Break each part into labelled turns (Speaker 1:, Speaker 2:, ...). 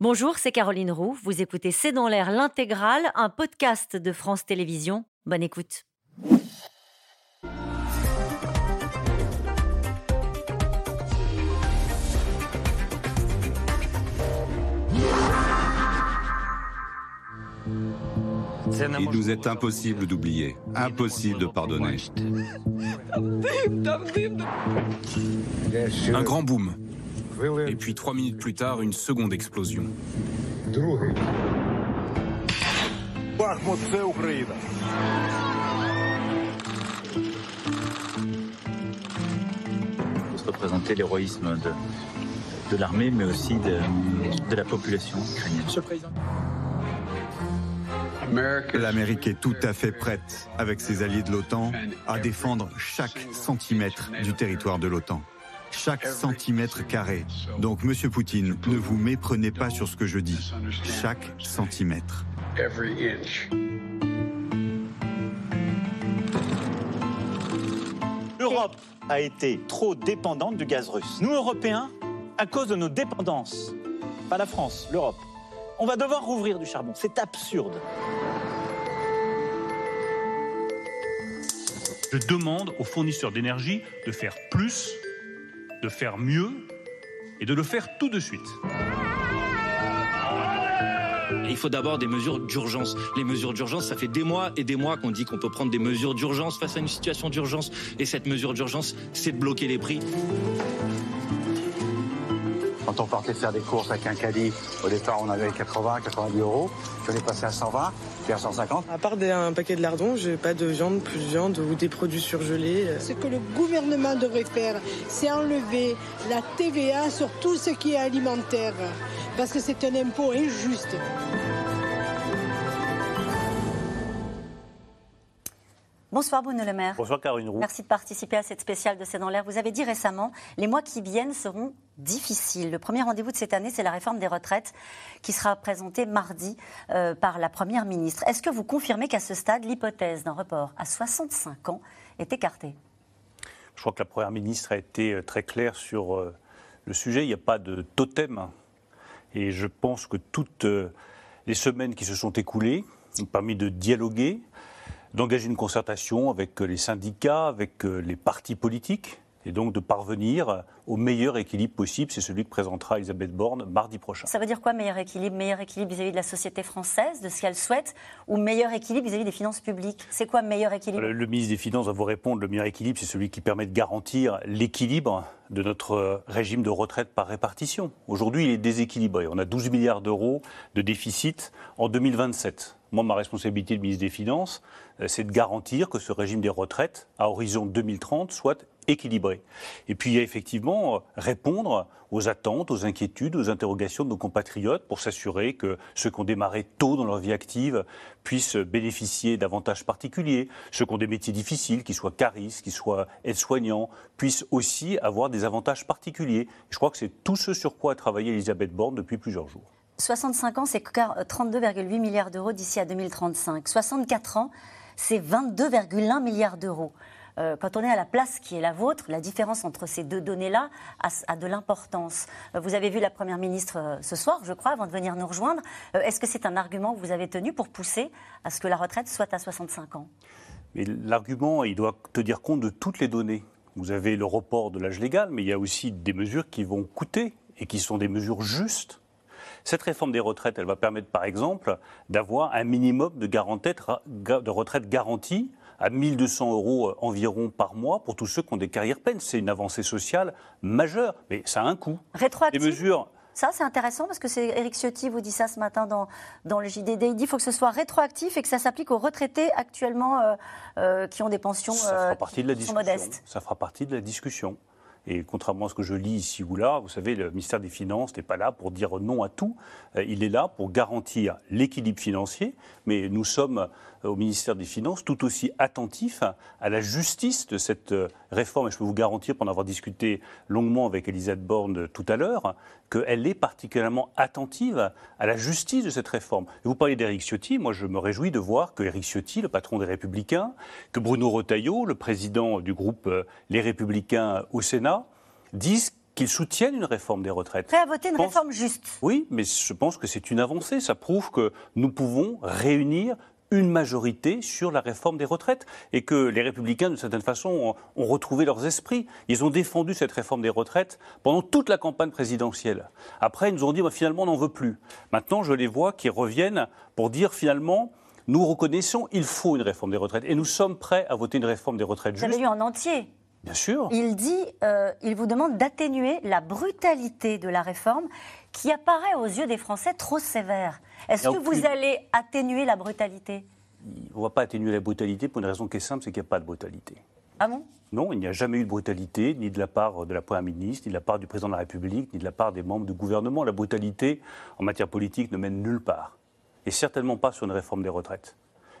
Speaker 1: Bonjour, c'est Caroline Roux. Vous écoutez C'est dans l'air l'intégrale, un podcast de France Télévisions. Bonne écoute.
Speaker 2: Il nous est impossible d'oublier, impossible de pardonner.
Speaker 3: Un grand boom. Et puis trois minutes plus tard, une seconde explosion.
Speaker 4: représenter l'héroïsme de, de l'armée, mais aussi de, de la population ukrainienne. Monsieur le Président.
Speaker 2: L'Amérique est tout à fait prête, avec ses alliés de l'OTAN, à défendre chaque centimètre du territoire de l'OTAN. Chaque centimètre carré. Donc, Monsieur Poutine, ne vous méprenez pas sur ce que je dis. Chaque centimètre.
Speaker 4: L'Europe a été trop dépendante du gaz russe. Nous, Européens, à cause de nos dépendances, pas la France, l'Europe, on va devoir rouvrir du charbon. C'est absurde.
Speaker 5: Je demande aux fournisseurs d'énergie de faire plus, de faire mieux et de le faire tout de suite.
Speaker 6: Il faut d'abord des mesures d'urgence. Les mesures d'urgence, ça fait des mois et des mois qu'on dit qu'on peut prendre des mesures d'urgence face à une situation d'urgence. Et cette mesure d'urgence, c'est de bloquer les prix.
Speaker 7: Quand on partait faire des courses avec un caddie, au départ on avait 80, 90 euros. Puis on est passé à 120, puis à 150.
Speaker 8: À part des- un paquet de lardons, j'ai pas de viande, plus de viande ou des produits surgelés. euh.
Speaker 9: Ce que le gouvernement devrait faire, c'est enlever la TVA sur tout ce qui est alimentaire. Parce que c'est un impôt injuste.
Speaker 1: Bonsoir Bruno Le Maire.
Speaker 4: Bonsoir Caroline Roux.
Speaker 1: Merci de participer à cette spéciale de C'est dans l'air. Vous avez dit récemment, les mois qui viennent seront difficiles. Le premier rendez-vous de cette année, c'est la réforme des retraites qui sera présentée mardi euh, par la Première ministre. Est-ce que vous confirmez qu'à ce stade, l'hypothèse d'un report à 65 ans est écartée?
Speaker 10: Je crois que la Première ministre a été euh, très claire sur euh, le sujet. Il n'y a pas de totem. Et je pense que toutes euh, les semaines qui se sont écoulées ont permis de dialoguer, d'engager une concertation avec euh, les syndicats, avec euh, les partis politiques, et donc de parvenir au meilleur équilibre possible. C'est celui que présentera Elisabeth Borne mardi prochain.
Speaker 1: Ça veut dire quoi meilleur équilibre? Meilleur équilibre vis-à-vis de la société française, de ce qu'elle souhaite, ou meilleur équilibre vis-à-vis des finances publiques? C'est quoi meilleur équilibre?
Speaker 10: Le, le ministre des Finances va vous répondre, le meilleur équilibre, c'est celui qui permet de garantir l'équilibre de notre euh, régime de retraite par répartition. Aujourd'hui, il est déséquilibré. On a 12 milliards d'euros de déficit en 2027. Moi, ma responsabilité de ministre des Finances, euh, c'est de garantir que ce régime des retraites, à horizon 2030, soit équilibré. Et puis, effectivement euh, répondre aux attentes, aux inquiétudes, aux interrogations de nos compatriotes pour s'assurer que ceux qui ont démarré tôt dans leur vie active puissent bénéficier d'avantages particuliers, ceux qui ont des métiers difficiles, qu'ils soient caristes, qu'ils soient aides-soignants, puissent aussi avoir des avantages particuliers. Je crois que c'est tout ce sur quoi a travaillé Elisabeth Borne depuis plusieurs jours.
Speaker 1: 65 ans, c'est 32,8 milliards d'euros d'ici à 2035. 64 ans, c'est 22,1 milliards d'euros. Euh, quand on est à la place qui est la vôtre, la différence entre ces deux données-là a, de l'importance. Euh, Vous avez vu la Première ministre euh, ce soir, je crois, avant de venir nous rejoindre. Euh, Est-ce que c'est un argument que vous avez tenu pour pousser à ce que la retraite soit à 65 ans?
Speaker 10: L'argument, il doit tenir compte de toutes les données. Vous avez le report de l'âge légal, mais il y a aussi des mesures qui vont coûter et qui sont des mesures justes. Cette réforme des retraites, elle va permettre par exemple d'avoir un minimum de, de retraite garantie à 1200 euros environ par mois pour tous ceux qui ont des carrières pleines. C'est une avancée sociale majeure, mais ça a un coût.
Speaker 1: Rétroactive
Speaker 10: Les mesures,
Speaker 1: Ça, c'est intéressant parce que c'est Éric Ciotti vous dit ça ce matin dans, dans le JDD. Il dit qu'il faut que ce soit rétroactif et que ça s'applique aux retraités actuellement euh, euh, qui ont des pensions
Speaker 10: ça
Speaker 1: euh,
Speaker 10: fera partie de la discussion.
Speaker 1: modestes.
Speaker 10: Ça fera partie de la discussion. Et contrairement à ce que je lis ici ou là, vous savez, le ministère des Finances n'est pas là pour dire non à tout. Euh, Il est là pour garantir l'équilibre financier. Mais nous sommes au ministère des Finances tout aussi attentifs à la justice de cette euh, réforme. Et je peux vous garantir, pour en avoir discuté longuement avec Elisabeth Borne tout à l'heure, qu'elle est particulièrement attentive à la justice de cette réforme. Et vous parlez d'Éric Ciotti, moi je me réjouis de voir que Éric Ciotti, le patron des Républicains, que Bruno Retailleau, le président du groupe euh, Les Républicains au Sénat, disent qu'ils soutiennent une réforme des retraites.
Speaker 1: Prêt à voter une
Speaker 10: pense-
Speaker 1: réforme juste.
Speaker 10: Oui, mais je pense que c'est une avancée. Ça prouve que nous pouvons réunir une majorité sur la réforme des retraites et que les républicains, d'une certaine façon, ont, ont retrouvé leurs esprits. Ils ont défendu cette réforme des retraites pendant toute la campagne présidentielle. Après, ils nous ont dit, bah, finalement, on n'en veut plus. Maintenant, je les vois qui reviennent pour dire, finalement, nous reconnaissons, il faut une réforme des retraites et nous sommes prêts à voter une réforme des retraites
Speaker 1: Vous
Speaker 10: juste.
Speaker 1: lu en entier.
Speaker 10: Bien sûr.
Speaker 1: Il dit, euh, il vous demande d'atténuer la brutalité de la réforme qui apparaît aux yeux des Français trop sévère. Est-ce que
Speaker 10: aucune-
Speaker 1: vous allez atténuer la brutalité?
Speaker 10: On ne va pas atténuer la brutalité pour une raison qui est simple, c'est qu'il n'y a pas de brutalité.
Speaker 1: Ah bon?
Speaker 10: Non, il n'y a jamais eu de brutalité, ni de la part de la Première ministre, ni de la part du Président de la République, ni de la part des membres du gouvernement. La brutalité, en matière politique, ne mène nulle part. Et certainement pas sur une réforme des retraites.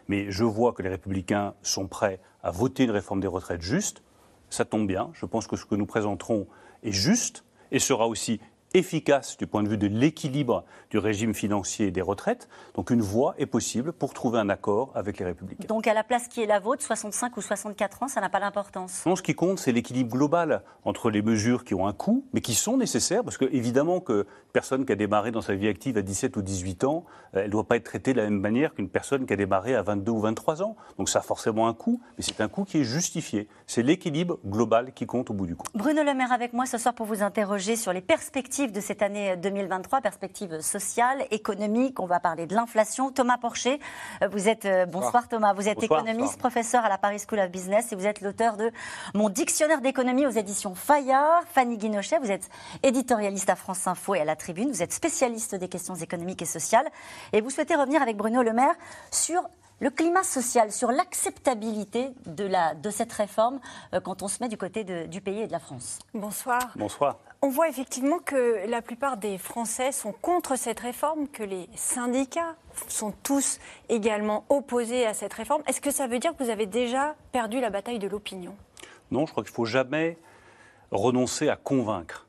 Speaker 10: Mais je vois que les Républicains sont prêts à voter une réforme des retraites juste. Ça tombe bien. Je pense que ce que nous présenterons est juste et sera aussi efficace du point de vue de l'équilibre du régime financier des retraites. Donc une voie est possible pour trouver un accord avec les Républicains.
Speaker 1: Donc à la place qui est la vôtre, 65 ou 64 ans, ça n'a pas d'importance?
Speaker 10: Non, ce qui compte, c'est l'équilibre global entre les mesures qui ont un coût, mais qui sont nécessaires, parce que évidemment que une personne qui a démarré dans sa vie active à 17 ou 18 ans, euh, elle ne doit pas être traitée de la même manière qu'une personne qui a démarré à 22 ou 23 ans. Donc ça a forcément un coût, mais c'est un coût qui est justifié. C'est l'équilibre global qui compte au bout du compte.
Speaker 1: Bruno Le Maire avec moi ce soir pour vous interroger sur les perspectives de cette année 2023, perspectives sociales, économiques. On va parler de l'inflation. Thomas Porcher, euh, vous êtes euh, bonsoir Thomas, vous êtes
Speaker 10: Bonsoir.
Speaker 1: économiste,
Speaker 10: Bonsoir.
Speaker 1: professeur à la Paris School of Business et vous êtes l'auteur de mon dictionnaire d'économie aux éditions Fayard. Fanny Guinochet, vous êtes éditorialiste à France Info et à la Tribune. Vous êtes spécialiste des questions économiques et sociales et vous souhaitez revenir avec Bruno Le Maire sur le climat social, sur l'acceptabilité de, la, de cette réforme euh, quand on se met du côté de- du pays et de la France.
Speaker 11: Bonsoir.
Speaker 10: Bonsoir.
Speaker 11: On voit effectivement que la plupart des Français sont contre cette réforme, que les syndicats sont tous également opposés à cette réforme. Est-ce que ça veut dire que vous avez déjà perdu la bataille de l'opinion?
Speaker 10: Non, je crois qu'il ne faut jamais renoncer à convaincre.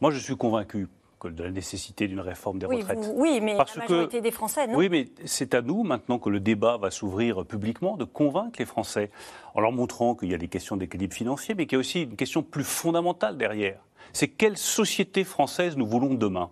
Speaker 10: Moi, je suis convaincu que de la nécessité d'une réforme des
Speaker 11: oui,
Speaker 10: retraites.
Speaker 11: vous- oui, mais
Speaker 10: Parce
Speaker 11: la
Speaker 10: que-
Speaker 11: majorité des Français, non?
Speaker 10: Oui, mais c'est à nous, maintenant que le débat va s'ouvrir publiquement, de convaincre les Français, en leur montrant qu'il y a des questions d'équilibre financier, mais qu'il y a aussi une question plus fondamentale derrière. C'est quelle société française nous voulons demain?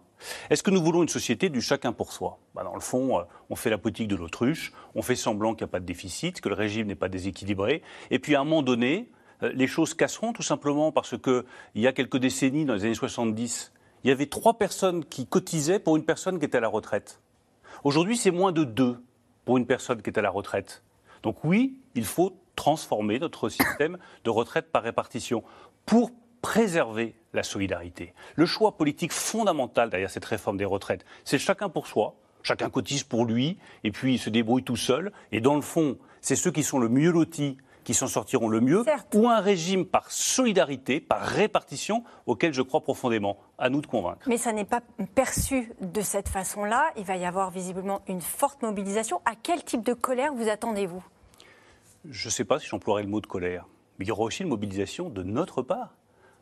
Speaker 10: Est-ce que nous voulons une société du chacun pour soi? Bah, Dans le fond, euh, on fait la politique de l'autruche, on fait semblant qu'il n'y a pas de déficit, que le régime n'est pas déséquilibré, et puis à un moment donné, euh, les choses casseront tout simplement parce que il y a quelques décennies, dans les années 70, il y avait trois personnes qui cotisaient pour une personne qui était à la retraite. Aujourd'hui, c'est moins de deux pour une personne qui est à la retraite. Donc oui, il faut transformer notre système de retraite par répartition pour préserver la solidarité. Le choix politique fondamental derrière cette réforme des retraites, c'est chacun pour soi. Chacun cotise pour lui et puis il se débrouille tout seul. Et dans le fond, c'est ceux qui sont le mieux lotis qui s'en sortiront le mieux,
Speaker 11: Certes.
Speaker 10: ou un régime par solidarité, par répartition, auquel je crois profondément. À nous de convaincre.
Speaker 11: Mais ça n'est pas perçu de cette façon-là. Il va y avoir visiblement une forte mobilisation. À quel type de colère vous attendez-vous?
Speaker 10: Je ne sais pas si j'emploierai le mot de colère, mais il y aura aussi une mobilisation de notre part,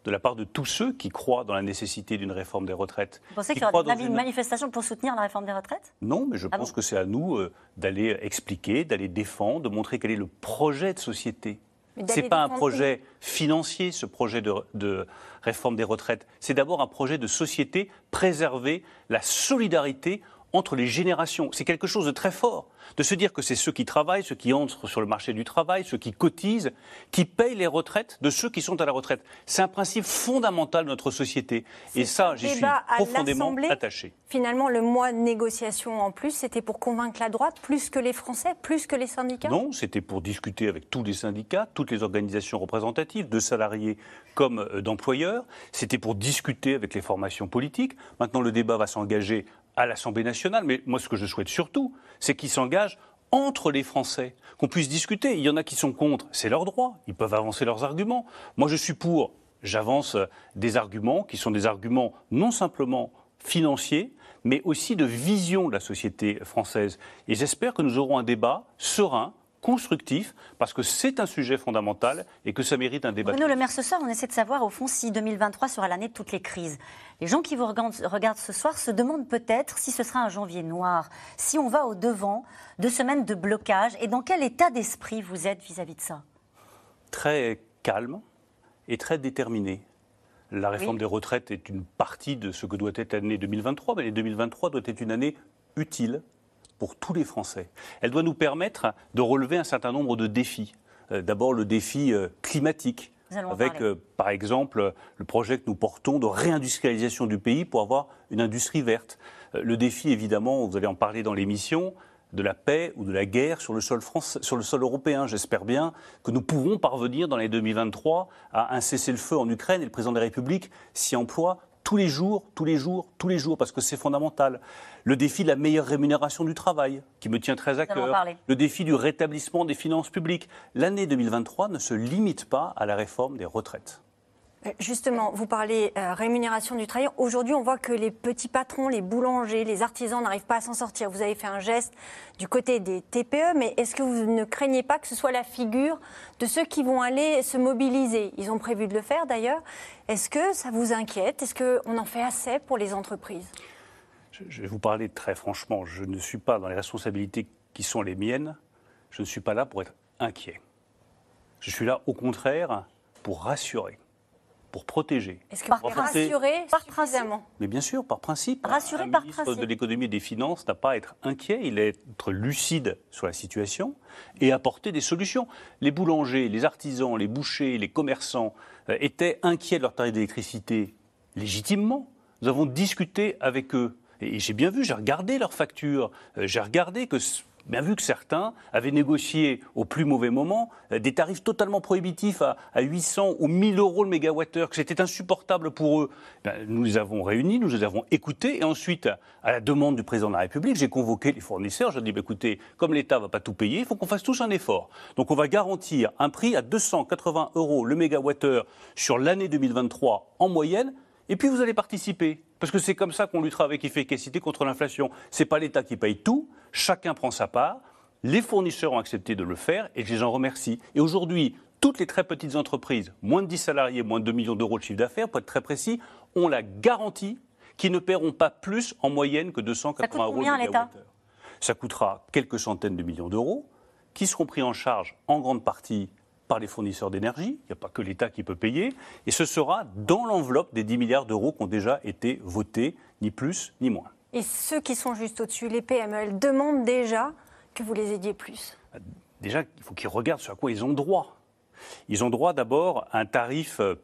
Speaker 10: de la part de tous ceux qui croient dans la nécessité d'une réforme des retraites.
Speaker 1: Vous pensez
Speaker 10: qui
Speaker 1: qu'il y aura une, une manifestation pour soutenir la réforme des retraites?
Speaker 10: Non, mais je
Speaker 1: Ah
Speaker 10: pense
Speaker 1: bon
Speaker 10: que c'est à nous euh, d'aller expliquer, d'aller défendre, de montrer quel est le projet de société. Ce n'est pas un projet financier, ce projet de, de réforme des retraites. C'est d'abord un projet de société, préserver la solidarité entre les générations. C'est quelque chose de très fort, de se dire que c'est ceux qui travaillent, ceux qui entrent sur le marché du travail, ceux qui cotisent, qui payent les retraites de ceux qui sont à la retraite. C'est un principe fondamental de notre société. Et ça, j'y suis profondément
Speaker 11: l'Assemblée.
Speaker 10: attaché.
Speaker 11: Finalement, le mois de négociation en plus, c'était pour convaincre la droite plus que les Français, plus que les syndicats?
Speaker 10: Non, c'était pour discuter avec tous les syndicats, toutes les organisations représentatives, de salariés comme euh, d'employeurs. C'était pour discuter avec les formations politiques. Maintenant, le débat va s'engager à l'Assemblée nationale. Mais moi, ce que je souhaite surtout, c'est qu'il s'engage entre les Français, qu'on puisse discuter. Il y en a qui sont contre, c'est leur droit. Ils peuvent avancer leurs arguments. Moi, je suis pour. J'avance euh, des arguments qui sont des arguments non simplement financiers, mais aussi de vision de la société française. Et j'espère que nous aurons un débat serein, constructif, parce que c'est un sujet fondamental et que ça mérite un débat.
Speaker 1: Bruno Le Maire, ce soir, on essaie de savoir, au fond, si 2023 sera l'année de toutes les crises. Les gens qui vous regardent, regardent ce soir se demandent peut-être si ce sera un janvier noir, si on va au-devant de semaines de blocage, et dans quel état d'esprit vous êtes vis-à-vis de ça?
Speaker 10: Très calme et très déterminé. La réforme
Speaker 1: Oui.
Speaker 10: des retraites est une partie de ce que doit être l'année 2023, mais l'année 2023 doit être une année utile pour tous les Français. Elle doit nous permettre de relever un certain nombre de défis. Euh, D'abord le défi euh, climatique, avec euh, par exemple le projet que nous portons de réindustrialisation du pays pour avoir une industrie verte. Euh, Le défi évidemment, vous allez en parler dans l'émission, de la paix ou de la guerre sur le sol, français, sur le sol européen. J'espère bien que nous pourrons parvenir dans l'année 2023 à un cessez-le-feu en Ukraine et le président de la République s'y emploie tous les jours, tous les jours, tous les jours, parce que c'est fondamental. Le défi de la meilleure rémunération du travail, qui me tient très à cœur. Le défi du rétablissement des finances publiques. L'année 2023 ne se limite pas à la réforme des retraites.
Speaker 11: Euh, Justement, vous parlez euh, rémunération du travail. Aujourd'hui, on voit que les petits patrons, les boulangers, les artisans n'arrivent pas à s'en sortir. Vous avez fait un geste du côté des TPE, mais est-ce que vous ne craignez pas que ce soit la figure de ceux qui vont aller se mobiliser? Ils ont prévu de le faire d'ailleurs. Est-ce que ça vous inquiète? Est-ce qu'on en fait assez pour les entreprises?
Speaker 10: Je vais vous parler très franchement. Je ne suis pas dans les responsabilités qui sont les miennes. Je ne suis pas là pour être inquiet. Je suis là, au contraire, pour rassurer, pour protéger.
Speaker 11: Est-ce que
Speaker 10: apporter-
Speaker 11: rassuré
Speaker 1: Par
Speaker 11: suffisamment
Speaker 10: Mais bien sûr, par principe.
Speaker 1: Rassuré
Speaker 10: un
Speaker 1: par
Speaker 10: ministre
Speaker 1: principe.
Speaker 10: de l'économie et des finances n'a pas à être inquiet, il est être lucide sur la situation et apporter des solutions. Les boulangers, les artisans, les bouchers, les commerçants euh, étaient inquiets de leur tarif d'électricité légitimement. Nous avons discuté avec eux. Et j'ai bien vu, j'ai regardé leurs factures, euh, j'ai regardé que, bien vu que certains avaient négocié au plus mauvais moment euh, des tarifs totalement prohibitifs à, à 800 ou 1000 euros le mégawattheure, que c'était insupportable pour eux. Ben, nous les avons réunis, nous les avons écoutés, et ensuite, à, la demande du président de la République, j'ai convoqué les fournisseurs. Je dis, ben, écoutez, comme l'État ne va pas tout payer, il faut qu'on fasse tous un effort. Donc on va garantir un prix à 280 euros le mégawattheure sur l'année 2023 en moyenne. Et puis vous allez participer. Parce que c'est comme ça qu'on luttera avec efficacité contre l'inflation. Ce n'est pas l'État qui paye tout, chacun prend sa part. Les fournisseurs ont accepté de le faire et je les en remercie. Et aujourd'hui, toutes les très petites entreprises, moins de 10 salariés, moins de 2 millions d'euros de chiffre d'affaires, pour être très précis, ont la garantie qu'ils ne paieront pas plus en moyenne que 280
Speaker 1: Ça coûte
Speaker 10: euros
Speaker 1: l'État.
Speaker 10: Ça coûtera quelques centaines de millions d'euros qui seront pris en charge en grande partie par les fournisseurs d'énergie. Il n'y a pas que l'État qui peut payer. Et ce sera dans l'enveloppe des 10 milliards d'euros qui ont déjà été votés, ni plus ni moins.
Speaker 11: Et ceux qui sont juste au-dessus, les PME, elles demandent déjà que vous les aidiez plus.
Speaker 10: Déjà, il faut qu'ils regardent sur quoi ils ont droit. Ils ont droit d'abord à un tarif euh,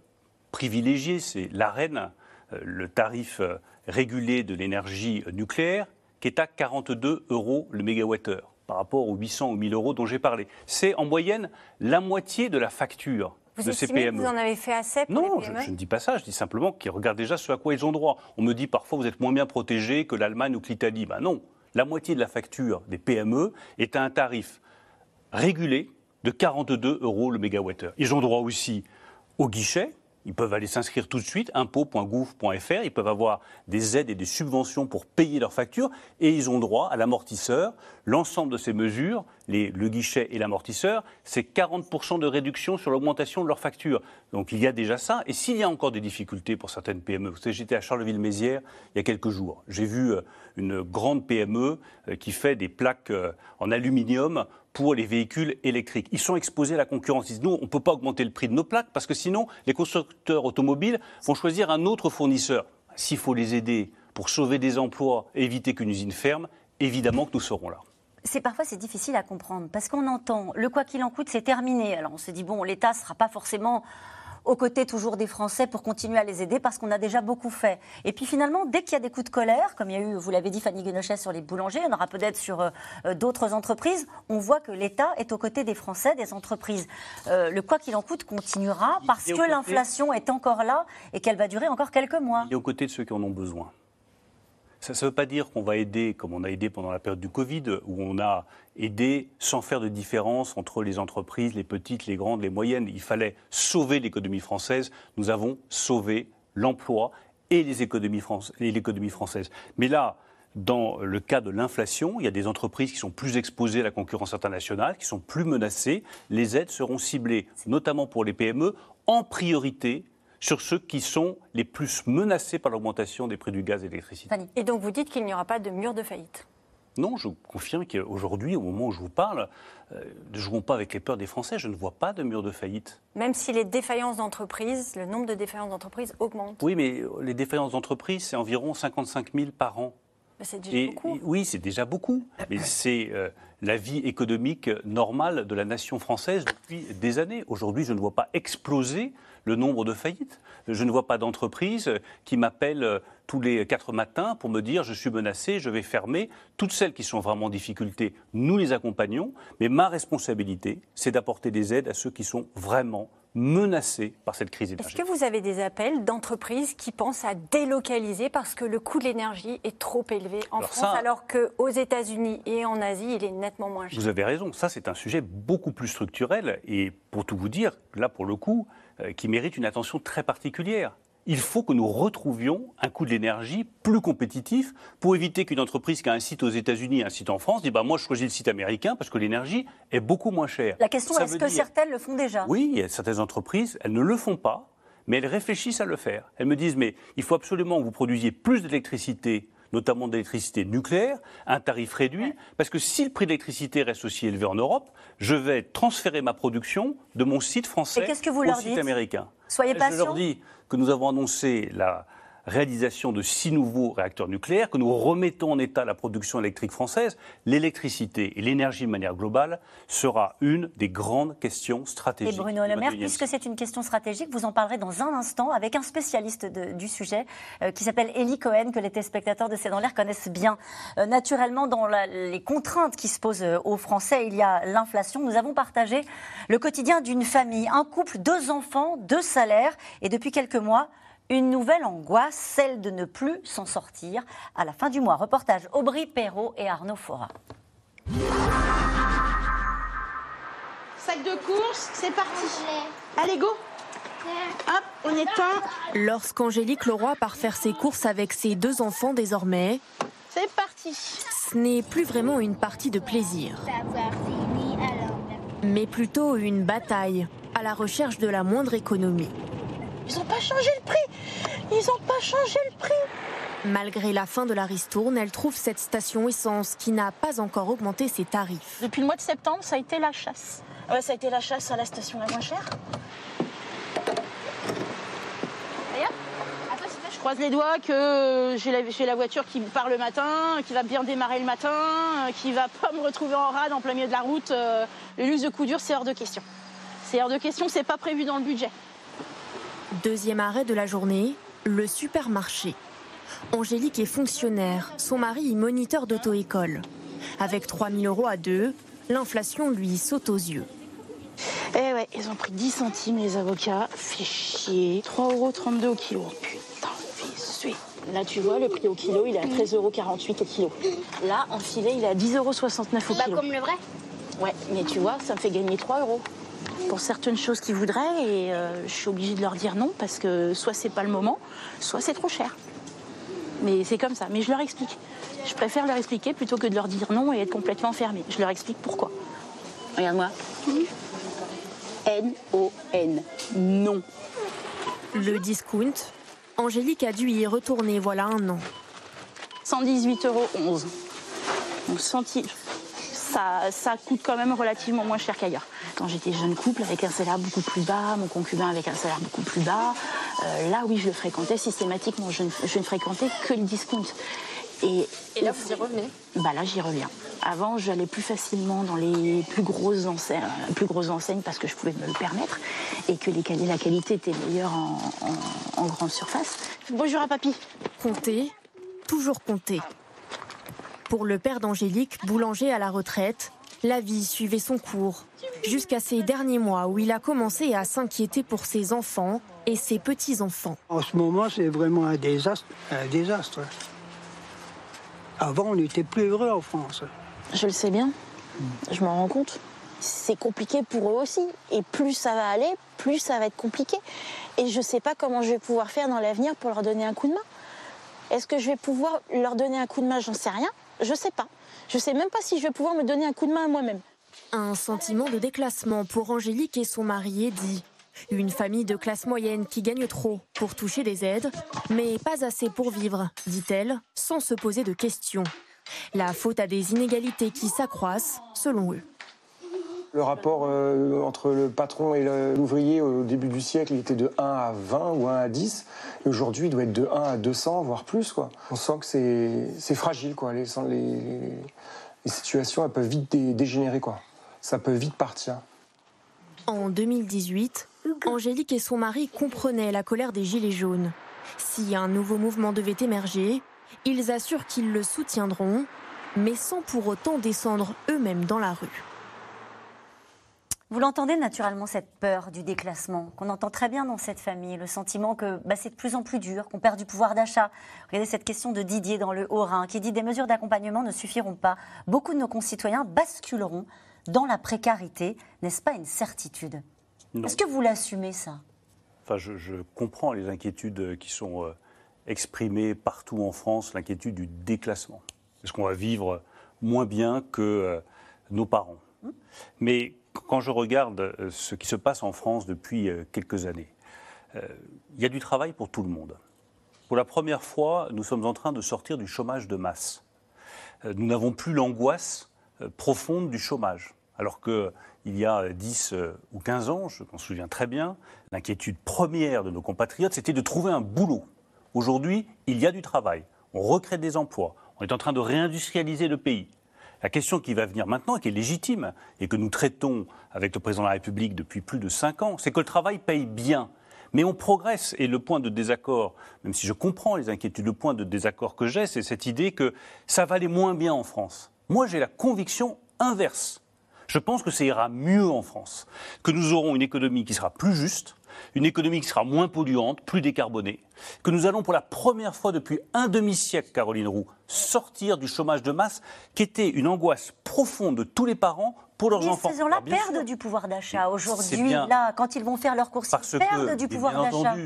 Speaker 10: privilégié, c'est l'AREN, euh, le tarif euh, régulé de l'énergie nucléaire, qui est à 42 euros le mégawattheure par rapport aux 800 ou 1000 euros dont j'ai parlé. C'est en moyenne la moitié de la facture
Speaker 11: Vous
Speaker 10: de ces
Speaker 11: estimez que
Speaker 10: PME.
Speaker 11: vous en avez fait assez pour
Speaker 10: Non,
Speaker 11: les
Speaker 10: je,
Speaker 11: PME
Speaker 10: je ne dis pas ça. Je dis simplement qu'ils regardent déjà ce à quoi ils ont droit. On me dit parfois vous êtes moins bien protégés que l'Allemagne ou que l'Italie. Ben non. La moitié de la facture des PME est à un tarif régulé de 42 euros le mégawattheure. Ils ont droit aussi au guichet. Ils peuvent aller s'inscrire tout de suite, impôt.gouv.fr. Ils peuvent avoir des aides et des subventions pour payer leurs factures. Et ils ont droit à l'amortisseur. L'ensemble de ces mesures, les- le guichet et l'amortisseur, c'est 40% de réduction sur l'augmentation de leurs factures. Donc il y a déjà ça. Et s'il y a encore des difficultés pour certaines PME, vous savez, j'étais à Charleville-Mézières il y a quelques jours. J'ai vu euh, une grande PME euh, qui fait des plaques euh, en aluminium pour les véhicules électriques. Ils sont exposés à la concurrence. Ils disent, nous, on ne peut pas augmenter le prix de nos plaques parce que sinon, les constructeurs automobiles vont choisir un autre fournisseur. S'il faut les aider pour sauver des emplois et éviter qu'une usine ferme, évidemment que nous serons là.
Speaker 1: C'est parfois c'est difficile à comprendre parce qu'on entend le quoi qu'il en coûte c'est terminé. Alors on se dit bon l'État ne sera pas forcément aux côtés toujours des Français pour continuer à les aider parce qu'on a déjà beaucoup fait. Et puis finalement, dès qu'il y a des coups de colère, comme il y a eu, vous l'avez dit, Fanny Guenochet sur les boulangers, il y en aura peut-être sur euh, euh, d'autres entreprises, on voit que l'État est aux côtés des Français, des entreprises. Euh, le quoi qu'il en coûte continuera parce que l'inflation est encore là et qu'elle va durer encore quelques mois.
Speaker 10: Il est aux côtés de ceux qui en ont besoin. Ça ne veut pas dire qu'on va aider comme on a aidé pendant la période du Covid, où on a aidé sans faire de différence entre les entreprises, les petites, les grandes, les moyennes. Il fallait sauver l'économie française. Nous avons sauvé l'emploi et l'économie française. Mais là, dans le cas de l'inflation, il y a des entreprises qui sont plus exposées à la concurrence internationale, qui sont plus menacées. Les aides seront ciblées, notamment pour les PME, en priorité sur ceux qui sont les plus menacés par l'augmentation des prix du gaz et de l'électricité.
Speaker 11: Et donc vous dites qu'il n'y aura pas de mur de faillite
Speaker 10: Non, je confirme qu'aujourd'hui, au moment où je vous parle, euh, ne jouons pas avec les peurs des Français. Je ne vois pas de mur de faillite.
Speaker 11: Même si les défaillances d'entreprises, le nombre de défaillances d'entreprises augmente.
Speaker 10: Oui, mais les défaillances d'entreprises, c'est environ 55 000 par an.
Speaker 11: C'est déjà beaucoup.
Speaker 10: oui, c'est déjà beaucoup. Mais c'est euh, la vie économique normale de la nation française depuis des années. Aujourd'hui, je ne vois pas exploser le nombre de faillites. Je ne vois pas d'entreprise qui m'appelle euh, tous les quatre matins pour me dire je suis menacé, je vais fermer. Toutes celles qui sont vraiment en difficulté, nous les accompagnons. Mais ma responsabilité, c'est d'apporter des aides à ceux qui sont vraiment menacés par cette crise énergétique.
Speaker 11: Est-ce que vous avez des appels d'entreprises qui pensent à délocaliser parce que le coût de l'énergie est trop élevé en France, alors qu'aux États-Unis et en Asie, il est nettement moins cher?
Speaker 10: Vous avez raison, ça c'est un sujet beaucoup plus structurel et pour tout vous dire, là pour le coup, qui mérite une attention très particulière il faut que nous retrouvions un coût de l'énergie plus compétitif pour éviter qu'une entreprise qui a un site aux États-Unis et un site en France dise bah, Moi, je choisis le site américain parce que l'énergie est beaucoup moins chère.
Speaker 1: La question est est-ce que certaines le font déjà?
Speaker 10: Oui, il y a certaines entreprises, elles ne le font pas, mais elles réfléchissent à le faire. Elles me disent Mais il faut absolument que vous produisiez plus d'électricité notamment d'électricité nucléaire, un tarif réduit, parce que si le prix de l'électricité reste aussi élevé en Europe, je vais transférer ma production de mon site français au site américain.
Speaker 1: Soyez
Speaker 10: Je leur dis que nous avons annoncé la réalisation de six nouveaux réacteurs nucléaires, que nous remettons en état la production électrique française, l'électricité et l'énergie de manière globale sera une des grandes questions stratégiques.
Speaker 1: Et Bruno Le Maire, puisque c'est une question stratégique, vous en parlerez dans un instant avec un spécialiste du sujet euh, qui s'appelle Elie Cohen, que les téléspectateurs de C'est dans l'air connaissent bien. Euh, naturellement, dans les contraintes qui se posent euh, aux Français, il y a l'inflation. Nous avons partagé le quotidien d'une famille, un couple, deux enfants, deux salaires, et depuis quelques mois, une nouvelle angoisse, celle de ne plus s'en sortir à la fin du mois. Reportage Aubry Perrault et Arnaud Fora.
Speaker 12: Sac de course, c'est parti. Allez, go Hop, on éteint.
Speaker 13: Lorsqu'Angélique Leroy part faire ses courses avec ses deux enfants désormais,
Speaker 12: c'est parti.
Speaker 13: Ce n'est plus vraiment une partie de plaisir, mais plutôt une bataille à la recherche de la moindre économie.
Speaker 12: Ils n'ont pas changé le prix Ils n'ont pas changé le prix
Speaker 13: Malgré la fin de la ristourne, elle trouve cette station essence qui n'a pas encore augmenté ses tarifs.
Speaker 12: Depuis le mois de septembre, ça a été la chasse. Ouais, ça a été la chasse à la station la moins chère. Je croise les doigts que j'ai la, la, voiture qui part le matin, qui va bien démarrer le matin, qui va pas me retrouver en rade en plein milieu de la route. Euh, le luxe de coup dur, c'est hors de question. C'est hors de question, c'est pas prévu dans le budget.
Speaker 13: Deuxième arrêt de la journée, le supermarché. Angélique est fonctionnaire, son mari est moniteur d'auto-école. Avec 3000 euros à deux, l'inflation lui saute aux yeux.
Speaker 12: Eh ouais, ils ont pris 10 centimes les avocats, fait chier. 3,32 euros au kilo. Putain, fais Là, tu vois, le prix au kilo, il est à 13,48 euros au kilo. Là, en filet, il est à 10,69 euros au
Speaker 14: kilo. comme le vrai
Speaker 12: Ouais, mais tu vois, ça me fait gagner 3 euros pour certaines choses qu'ils voudraient et euh, je suis obligée de leur dire non parce que soit c'est pas le moment, soit c'est trop cher. Mais c'est comme ça. Mais je leur explique. Je préfère leur expliquer plutôt que de leur dire non et être complètement fermée. Je leur explique pourquoi. Regarde-moi. N-O-N. Non.
Speaker 13: Le discount, Angélique a dû y retourner voilà un an.
Speaker 12: 118,11 euros. Donc, ça, ça coûte quand même relativement moins cher qu'ailleurs. Quand j'étais jeune couple avec un salaire beaucoup plus bas, mon concubin avec un salaire beaucoup plus bas, euh, là oui je le fréquentais systématiquement, je ne, fréquentais que le discount.
Speaker 14: Et, là vous y revenez?
Speaker 12: Bah Là j'y reviens. Avant j'allais plus facilement dans les plus grosses enseignes, plus grosses enseignes parce que je pouvais me le permettre et que les, la qualité était meilleure en, en grande surface. Bonjour à papy.
Speaker 13: Compter, toujours compter. Pour le père d'Angélique, boulanger à la retraite, la vie suivait son cours, jusqu'à ces derniers mois où il a commencé à s'inquiéter pour ses enfants et ses petits-enfants.
Speaker 15: En ce moment, c'est vraiment un désastre, un désastre. Avant, on était plus heureux en France.
Speaker 12: Je le sais bien, je m'en rends compte. C'est compliqué pour eux aussi. Et plus ça va aller, plus ça va être compliqué. Et je ne sais pas comment je vais pouvoir faire dans l'avenir pour leur donner un coup de main. Est-ce que je vais pouvoir leur donner un coup de main? J'en sais rien. Je sais pas. Je sais même pas si je vais pouvoir me donner un coup de main à moi-même.
Speaker 13: Un sentiment de déclassement pour Angélique et son mari Eddie. Une famille de classe moyenne qui gagne trop pour toucher des aides, mais pas assez pour vivre, dit-elle, sans se poser de questions. La faute à des inégalités qui s'accroissent, selon eux.
Speaker 16: Le rapport euh, entre le patron et l'ouvrier au début du siècle, était de 1 à 20 ou 1 à 10. Et aujourd'hui, il doit être de 1 à 200, voire plus. On sent que c'est fragile. Les, situations elles peuvent vite dégénérer. Ça peut vite partir.
Speaker 13: En 2018, Angélique et son mari comprenaient la colère des Gilets jaunes. Si un nouveau mouvement devait émerger, ils assurent qu'ils le soutiendront, mais sans pour autant descendre eux-mêmes dans la rue.
Speaker 1: Vous l'entendez naturellement, cette peur du déclassement, qu'on entend très bien dans cette famille, le sentiment que bah, c'est de plus en plus dur, qu'on perd du pouvoir d'achat. Regardez cette question de Didier dans le Haut-Rhin, qui dit des mesures d'accompagnement ne suffiront pas. Beaucoup de nos concitoyens basculeront dans la précarité. N'est-ce pas une certitude? Est-ce que vous l'assumez, ça?
Speaker 10: Enfin, je, comprends les inquiétudes qui sont euh, exprimées partout en France, l'inquiétude du déclassement. Est-ce qu'on va vivre moins bien que euh, nos parents? Hum? Mais quand je regarde euh, ce qui se passe en France depuis euh, quelques années, euh, il y a du travail pour tout le monde. Pour la première fois, nous sommes en train de sortir du chômage de masse. Nous n'avons plus l'angoisse profonde du chômage. Alors qu'il y a 10 ou 15 ans, je m'en souviens très bien, l'inquiétude première de nos compatriotes, c'était de trouver un boulot. Aujourd'hui, il y a du travail. On recrée des emplois. On est en train de réindustrialiser le pays. La question qui va venir maintenant, et qui est légitime, et que nous traitons avec le président de la République depuis plus de cinq ans, c'est que le travail paye bien. Mais on progresse, et le point de désaccord, même si je comprends les inquiétudes, le point de désaccord que j'ai, c'est cette idée que ça va aller moins bien en France. Moi, j'ai la conviction inverse. Je pense que ça ira mieux en France, que nous aurons une économie qui sera plus juste, une économie qui sera moins polluante, plus décarbonée, que nous allons pour la première fois depuis un demi-siècle, Caroline Roux, sortir du chômage de masse, qui était une angoisse profonde de tous les parents pour leurs enfants.
Speaker 1: Ces gens-là perdent du pouvoir d'achat aujourd'hui. Là, quand ils vont faire leurs courses, ils perdent du pouvoir d'achat.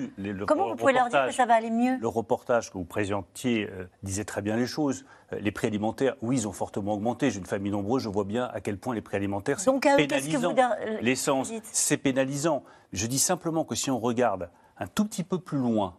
Speaker 1: Comment vous pouvez leur dire que ça va aller mieux
Speaker 10: Le reportage que vous présentiez euh, disait très bien les choses. Euh, les prix alimentaires, oui, ils ont fortement augmenté. J'ai une famille nombreuse, je vois bien à quel point les prix alimentaires, c'est pénalisant. L'essence, c'est pénalisant. Je dis simplement que si on regarde un tout petit peu plus loin,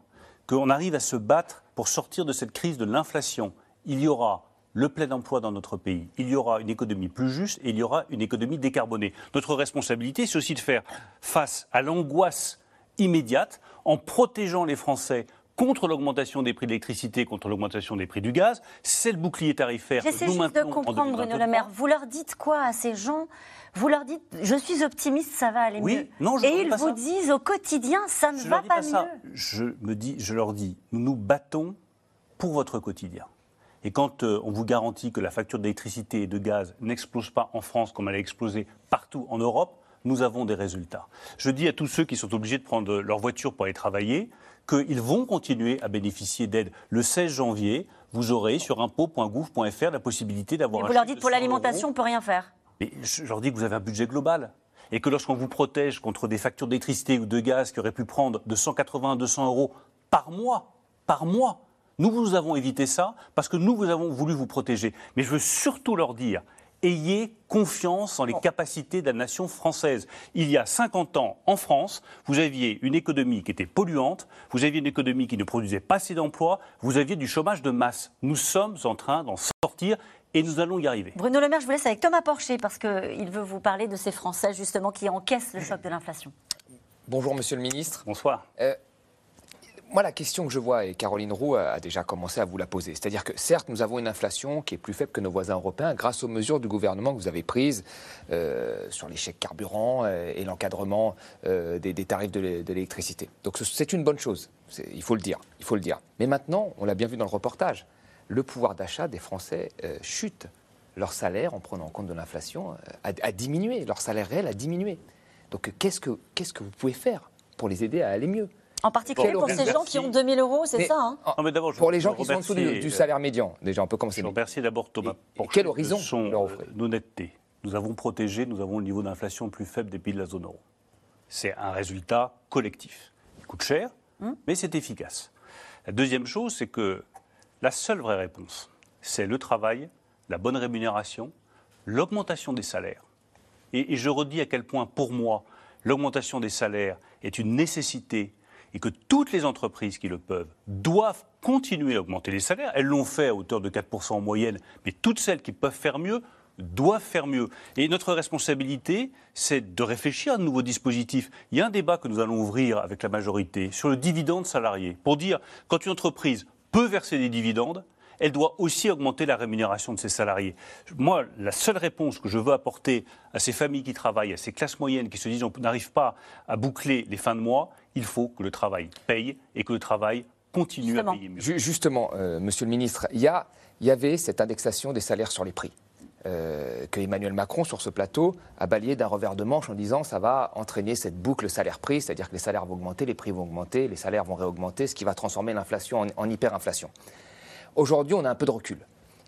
Speaker 10: qu'on arrive à se battre pour sortir de cette crise de l'inflation, il y aura le plein emploi dans notre pays, il y aura une économie plus juste et il y aura une économie décarbonée. Notre responsabilité, c'est aussi de faire face à l'angoisse immédiate en protégeant les Français contre l'augmentation des prix de l'électricité, contre l'augmentation des prix du gaz. C'est le bouclier tarifaire.
Speaker 1: J'essaie juste de comprendre, Bruno Le Maire. Vous leur dites quoi à ces gens? Vous leur dites, je suis optimiste, ça va aller
Speaker 10: oui,
Speaker 1: mieux.
Speaker 10: Non, je
Speaker 1: Et ils vous disent au quotidien, ça ne va pas, mieux.
Speaker 10: Je, me dis, je leur dis, nous nous battons pour votre quotidien. Et quand euh, on vous garantit que la facture d'électricité et de gaz n'explose pas en France comme elle a explosé partout en Europe, nous avons des résultats. Je dis à tous ceux qui sont obligés de prendre leur voiture pour aller travailler qu'ils vont continuer à bénéficier d'aide. Le 16 janvier, vous aurez sur impôt.gouv.fr la possibilité d'avoir.
Speaker 1: Vous leur dites pour l'alimentation, on ne peut rien faire.
Speaker 10: Mais je leur dis que vous avez un budget global. Et que lorsqu'on vous protège contre des factures d'électricité ou de gaz qui auraient pu prendre de 180 à 200 euros par mois, par mois, nous vous avons évité ça parce que nous vous avons voulu vous protéger. Mais je veux surtout leur dire, ayez confiance en les capacités de la nation française. Il y a 50 ans, en France, vous aviez une économie qui était polluante, vous aviez une économie qui ne produisait pas assez d'emplois, vous aviez du chômage de masse. Nous sommes en train d'en sortir et nous allons y arriver.
Speaker 1: Bruno Le Maire, je vous laisse avec Thomas Porcher parce qu'il veut vous parler de ces Français justement qui encaissent le choc de l'inflation.
Speaker 17: Bonjour Monsieur le Ministre.
Speaker 10: Bonsoir.
Speaker 17: Euh, moi, la question que je vois, et Caroline Roux a déjà commencé à vous la poser, c'est-à-dire que certes, nous avons une inflation qui est plus faible que nos voisins européens grâce aux mesures du gouvernement que vous avez prises euh, sur les chèques carburant euh, et l'encadrement des, des, tarifs de l'électricité. Donc c'est une bonne chose, il faut le dire. Mais maintenant, on l'a bien vu dans le reportage, le pouvoir d'achat des Français euh, chute. Leur salaire, en prenant en compte de l'inflation, euh, a, diminué. Leur salaire réel a diminué. Donc qu'est-ce que, qu'est-ce que vous pouvez faire pour les aider à aller mieux?
Speaker 1: En particulier pour, ces gens qui ont 2000 euros, c'est ça hein
Speaker 17: mais Pour les gens qui sont en dessous du, salaire médian, déjà, on peut commencer.
Speaker 10: Je remercie d'abord Thomas
Speaker 17: pour quel horizon
Speaker 10: son honnêteté. Nous avons protégé, nous avons le niveau d'inflation le plus faible des pays de la zone euro. C'est un résultat collectif. Il coûte cher, hum. mais c'est efficace. La deuxième chose, c'est que la seule vraie réponse, c'est le travail, la bonne rémunération, l'augmentation des salaires. Et, je redis à quel point, pour moi, l'augmentation des salaires est une nécessité et que toutes les entreprises qui le peuvent doivent continuer à augmenter les salaires. Elles l'ont fait à hauteur de 4% en moyenne, mais toutes celles qui peuvent faire mieux doivent faire mieux. Et notre responsabilité, c'est de réfléchir à de nouveaux dispositifs. Il y a un débat que nous allons ouvrir avec la majorité sur le dividende salarié, pour dire quand une entreprise peut verser des dividendes, elle doit aussi augmenter la rémunération de ses salariés. Moi, la seule réponse que je veux apporter à ces familles qui travaillent, à ces classes moyennes qui se disent on n'arrive pas à boucler les fins de mois, il faut que le travail paye et que le travail continue
Speaker 17: justement.
Speaker 10: à payer mieux.
Speaker 17: Justement, euh, Monsieur le Ministre, il y, a, il y avait cette indexation des salaires sur les prix. Euh, que Emmanuel Macron, sur ce plateau, a balayé d'un revers de manche en disant ça va entraîner cette boucle salaire-prix, c'est-à-dire que les salaires vont augmenter, les prix vont augmenter, les salaires vont réaugmenter, ce qui va transformer l'inflation en, en hyperinflation. Aujourd'hui, on a un peu de recul.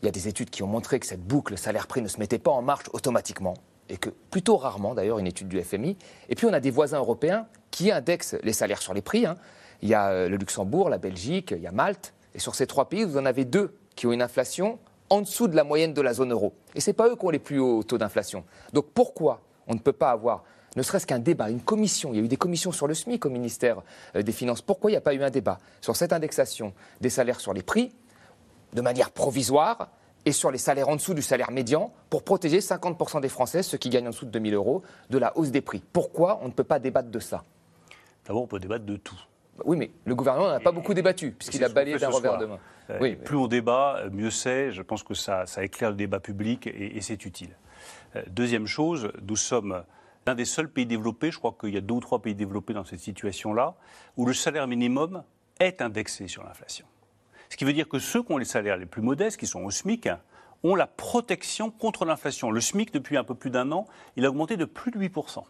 Speaker 17: Il y a des études qui ont montré que cette boucle salaire-prix ne se mettait pas en marche automatiquement, et que plutôt rarement, d'ailleurs, une étude du FMI. Et puis, on a des voisins européens qui indexent les salaires sur les prix. hein. Il y a euh, le Luxembourg, la Belgique, il y a Malte. Et sur ces trois pays, vous en avez deux qui ont une inflation en dessous de la moyenne de la zone euro. Et ce n'est pas eux qui ont les plus hauts taux d'inflation. Donc pourquoi on ne peut pas avoir ne serait-ce qu'un débat, une commission? Il y a eu des commissions sur le SMIC au ministère euh, des Finances. Pourquoi il n'y a pas eu un débat sur cette indexation des salaires sur les prix de manière provisoire et sur les salaires en dessous du salaire médian pour protéger 50% des Français, ceux qui gagnent en dessous de 2000 euros, de la hausse des prix Pourquoi on ne peut pas débattre de ça?
Speaker 10: D'abord, on peut débattre de tout.
Speaker 17: Oui, mais le gouvernement n'a pas beaucoup débattu, puisqu'il a balayé d'un revers de main.
Speaker 10: Euh,
Speaker 17: Oui,
Speaker 10: Plus on débat, mieux c'est. Je pense que ça, ça éclaire le débat public et, et c'est utile. Euh, Deuxième chose, nous sommes l'un des seuls pays développés, je crois qu'il y a deux ou trois pays développés dans cette situation-là, où le salaire minimum est indexé sur l'inflation. Ce qui veut dire que ceux qui ont les salaires les plus modestes, qui sont au SMIC, ont la protection contre l'inflation. Le SMIC, depuis un peu plus d'un an, il a augmenté de plus de 8%,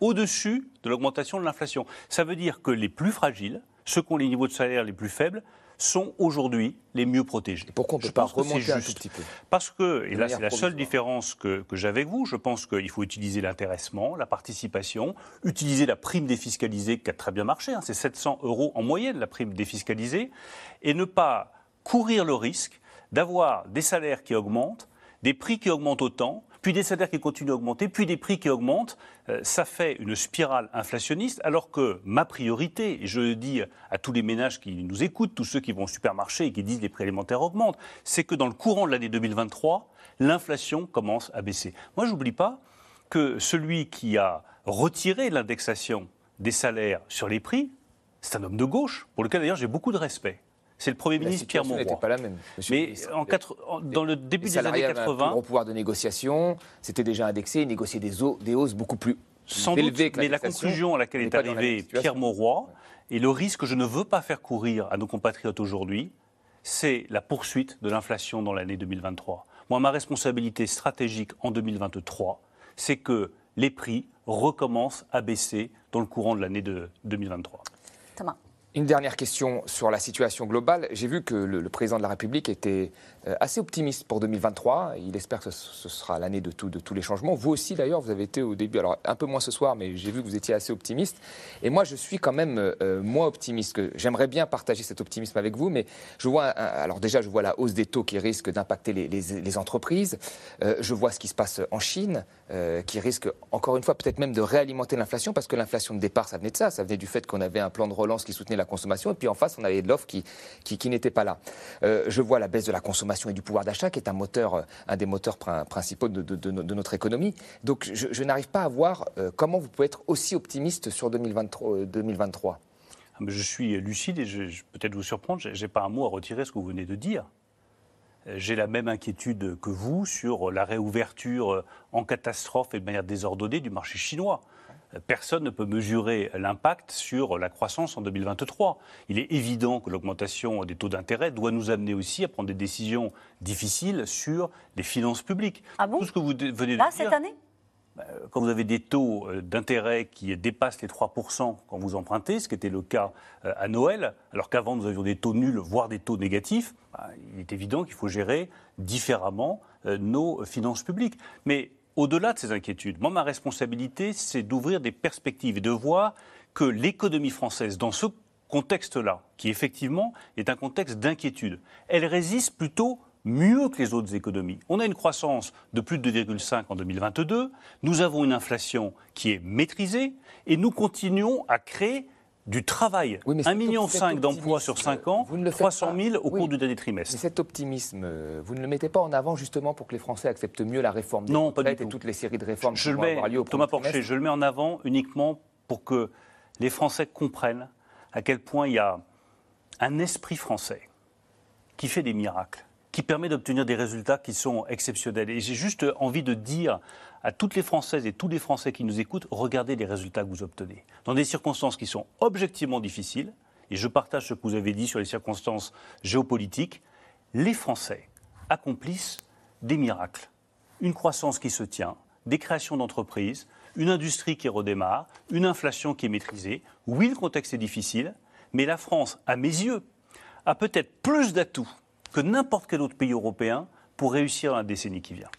Speaker 10: au-dessus de l'augmentation de l'inflation. Ça veut dire que les plus fragiles, ceux qui ont les niveaux de salaire les plus faibles, sont aujourd'hui les mieux protégés.
Speaker 17: pourquoi on peut
Speaker 10: Je
Speaker 17: pas remonter un tout petit peu
Speaker 10: Parce que, et là c'est la seule différence que, que j'ai avec vous, je pense qu'il faut utiliser l'intéressement, la participation, utiliser la prime défiscalisée qui a très bien marché, hein, c'est 700 euros en moyenne la prime défiscalisée, et ne pas courir le risque d'avoir des salaires qui augmentent, des prix qui augmentent autant, puis des salaires qui continuent à augmenter, puis des prix qui augmentent. Euh, ça fait une spirale inflationniste, alors que ma priorité, et je le dis à tous les ménages qui nous écoutent, tous ceux qui vont au supermarché et qui disent les prix alimentaires augmentent, c'est que dans le courant de l'année 2023, l'inflation commence à baisser. Moi, j'oublie pas que celui qui a retiré l'indexation des salaires sur les prix, c'est un homme de gauche, pour lequel d'ailleurs j'ai beaucoup de respect. C'est le Premier
Speaker 17: La
Speaker 10: ministre Pierre Mauroy.
Speaker 17: n'était pas la même, le
Speaker 10: Mais
Speaker 17: ministre.
Speaker 10: en quatre- en- dans le début des années
Speaker 17: salariés avaient un plus
Speaker 10: 80,
Speaker 17: gros pouvoir de négociation, c'était déjà indexé, ils négociaient des, des hausses beaucoup plus
Speaker 10: Sans
Speaker 17: élevées
Speaker 10: doute,
Speaker 17: que
Speaker 10: mais la conclusion à laquelle est
Speaker 17: la
Speaker 10: arrivé. Pierre Mauroy et le risque que je ne veux pas faire courir à nos compatriotes aujourd'hui, c'est la poursuite de l'inflation dans l'année 2023. Moi, ma responsabilité stratégique en 2023, c'est que les prix recommencent à baisser dans le courant de l'année de 2023.
Speaker 1: Thomas.
Speaker 17: Une dernière question sur la situation globale. J'ai vu que le, président de la République était assez optimiste pour 2023. Il espère que ce, sera l'année de, tous les changements. Vous aussi, d'ailleurs, vous avez été au début, alors un peu moins ce soir, mais j'ai vu que vous étiez assez optimiste. Et moi, je suis quand même euh, moins optimiste. J'aimerais bien partager cet optimisme avec vous, mais je vois, alors déjà, je vois la hausse des taux qui risque d'impacter les, entreprises. Euh, je vois ce qui se passe en Chine, euh, qui risque, encore une fois, peut-être même de réalimenter l'inflation, parce que l'inflation de départ, ça venait de ça. Ça venait du fait qu'on avait un plan de relance qui soutenait la consommation, et puis en face, on avait de l'offre qui, n'était pas là. Euh, je vois la baisse de la consommation et du pouvoir d'achat, qui est un moteur, euh, un des moteurs prin- principaux de, de- de no- de notre économie. Donc, je, n'arrive pas à voir euh, comment vous pouvez être aussi optimiste sur 2023. euh, 2023.
Speaker 10: Ah, mais Je suis lucide et je, je- peut-être vous surprendre, je n'ai pas un mot à retirer ce que vous venez de dire. Euh, J'ai la même inquiétude que vous sur la réouverture euh, en catastrophe et de manière désordonnée du marché chinois. Personne ne peut mesurer l'impact sur la croissance en 2023. Il est évident que l'augmentation des taux d'intérêt doit nous amener aussi à prendre des décisions difficiles sur les finances publiques.
Speaker 1: Ah bon?
Speaker 10: Tout ce que vous venez de
Speaker 1: Là,
Speaker 10: dire,
Speaker 1: cette année
Speaker 10: quand vous avez des taux euh, d'intérêt qui dépassent les 3% quand vous empruntez, ce qui était le cas euh, à Noël, alors qu'avant nous avions des taux nuls, voire des taux négatifs, bah, il est évident qu'il faut gérer différemment euh, nos finances publiques. Mais au-delà de ces inquiétudes, moi, ma responsabilité, c'est d'ouvrir des perspectives et de voir que l'économie française, dans ce contexte-là, qui effectivement est un contexte d'inquiétude, elle résiste plutôt mieux que les autres économies. On a une croissance de plus de 2,5 en 2022, nous avons une inflation qui est maîtrisée et nous continuons à créer du travail. 1,5 million d'emplois sur 5 ans, 300 000 au cours du dernier trimestre.
Speaker 17: Mais cet optimisme, euh, vous ne le mettez pas en avant justement pour que les Français acceptent mieux la réforme des
Speaker 10: non, pas du
Speaker 17: et toutes les séries de réformes
Speaker 10: je qui vont mets, avoir lieu au Thomas Porcher, je le mets en avant uniquement pour que les Français comprennent à quel point il y a un esprit français qui fait des miracles, qui permet d'obtenir des résultats qui sont exceptionnels. Et j'ai juste envie de dire à toutes les Françaises et tous les Français qui nous écoutent, regardez les résultats que vous obtenez. Dans des circonstances qui sont objectivement difficiles, et je partage ce que vous avez dit sur les circonstances géopolitiques, les Français accomplissent des miracles. Une croissance qui se tient, des créations d'entreprises, une industrie qui redémarre, une inflation qui est maîtrisée. Oui, le contexte est difficile, mais la France, à mes yeux, a peut-être plus d'atouts que n'importe quel autre pays européen pour réussir la décennie qui vient.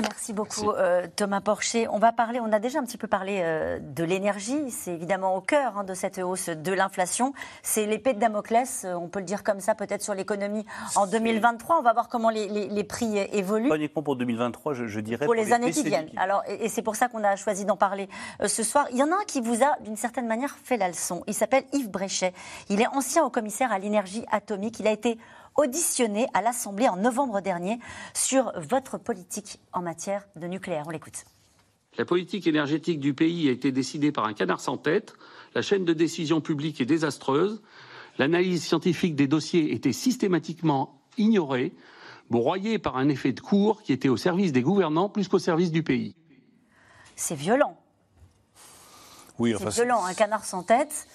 Speaker 1: Merci beaucoup euh, Thomas Porcher. On va parler, on a déjà un petit peu parlé euh, de l'énergie, c'est évidemment au cœur hein, de cette hausse de l'inflation. C'est l'épée de Damoclès, euh, on peut le dire comme ça peut-être sur l'économie en 2023. On va voir comment les, prix évoluent.
Speaker 10: Pas uniquement pour 2023, je, dirais.
Speaker 1: Pour, les, années qui viennent. Alors, et, c'est pour ça qu'on a choisi d'en parler ce soir. Il y en a un qui vous a d'une certaine manière fait la leçon. Il s'appelle Yves Bréchet. Il est ancien haut commissaire à l'énergie atomique. Il a été auditionné à l'Assemblée en novembre dernier sur votre politique en matière de nucléaire. On l'écoute.
Speaker 18: La politique énergétique du pays a été décidée par un canard sans tête. La chaîne de décision publique est désastreuse. L'analyse scientifique des dossiers était systématiquement ignorée, broyée par un effet de cours qui était au service des gouvernants plus qu'au service du pays.
Speaker 1: C'est violent.
Speaker 10: Oui,
Speaker 1: c'est violent, un canard sans tête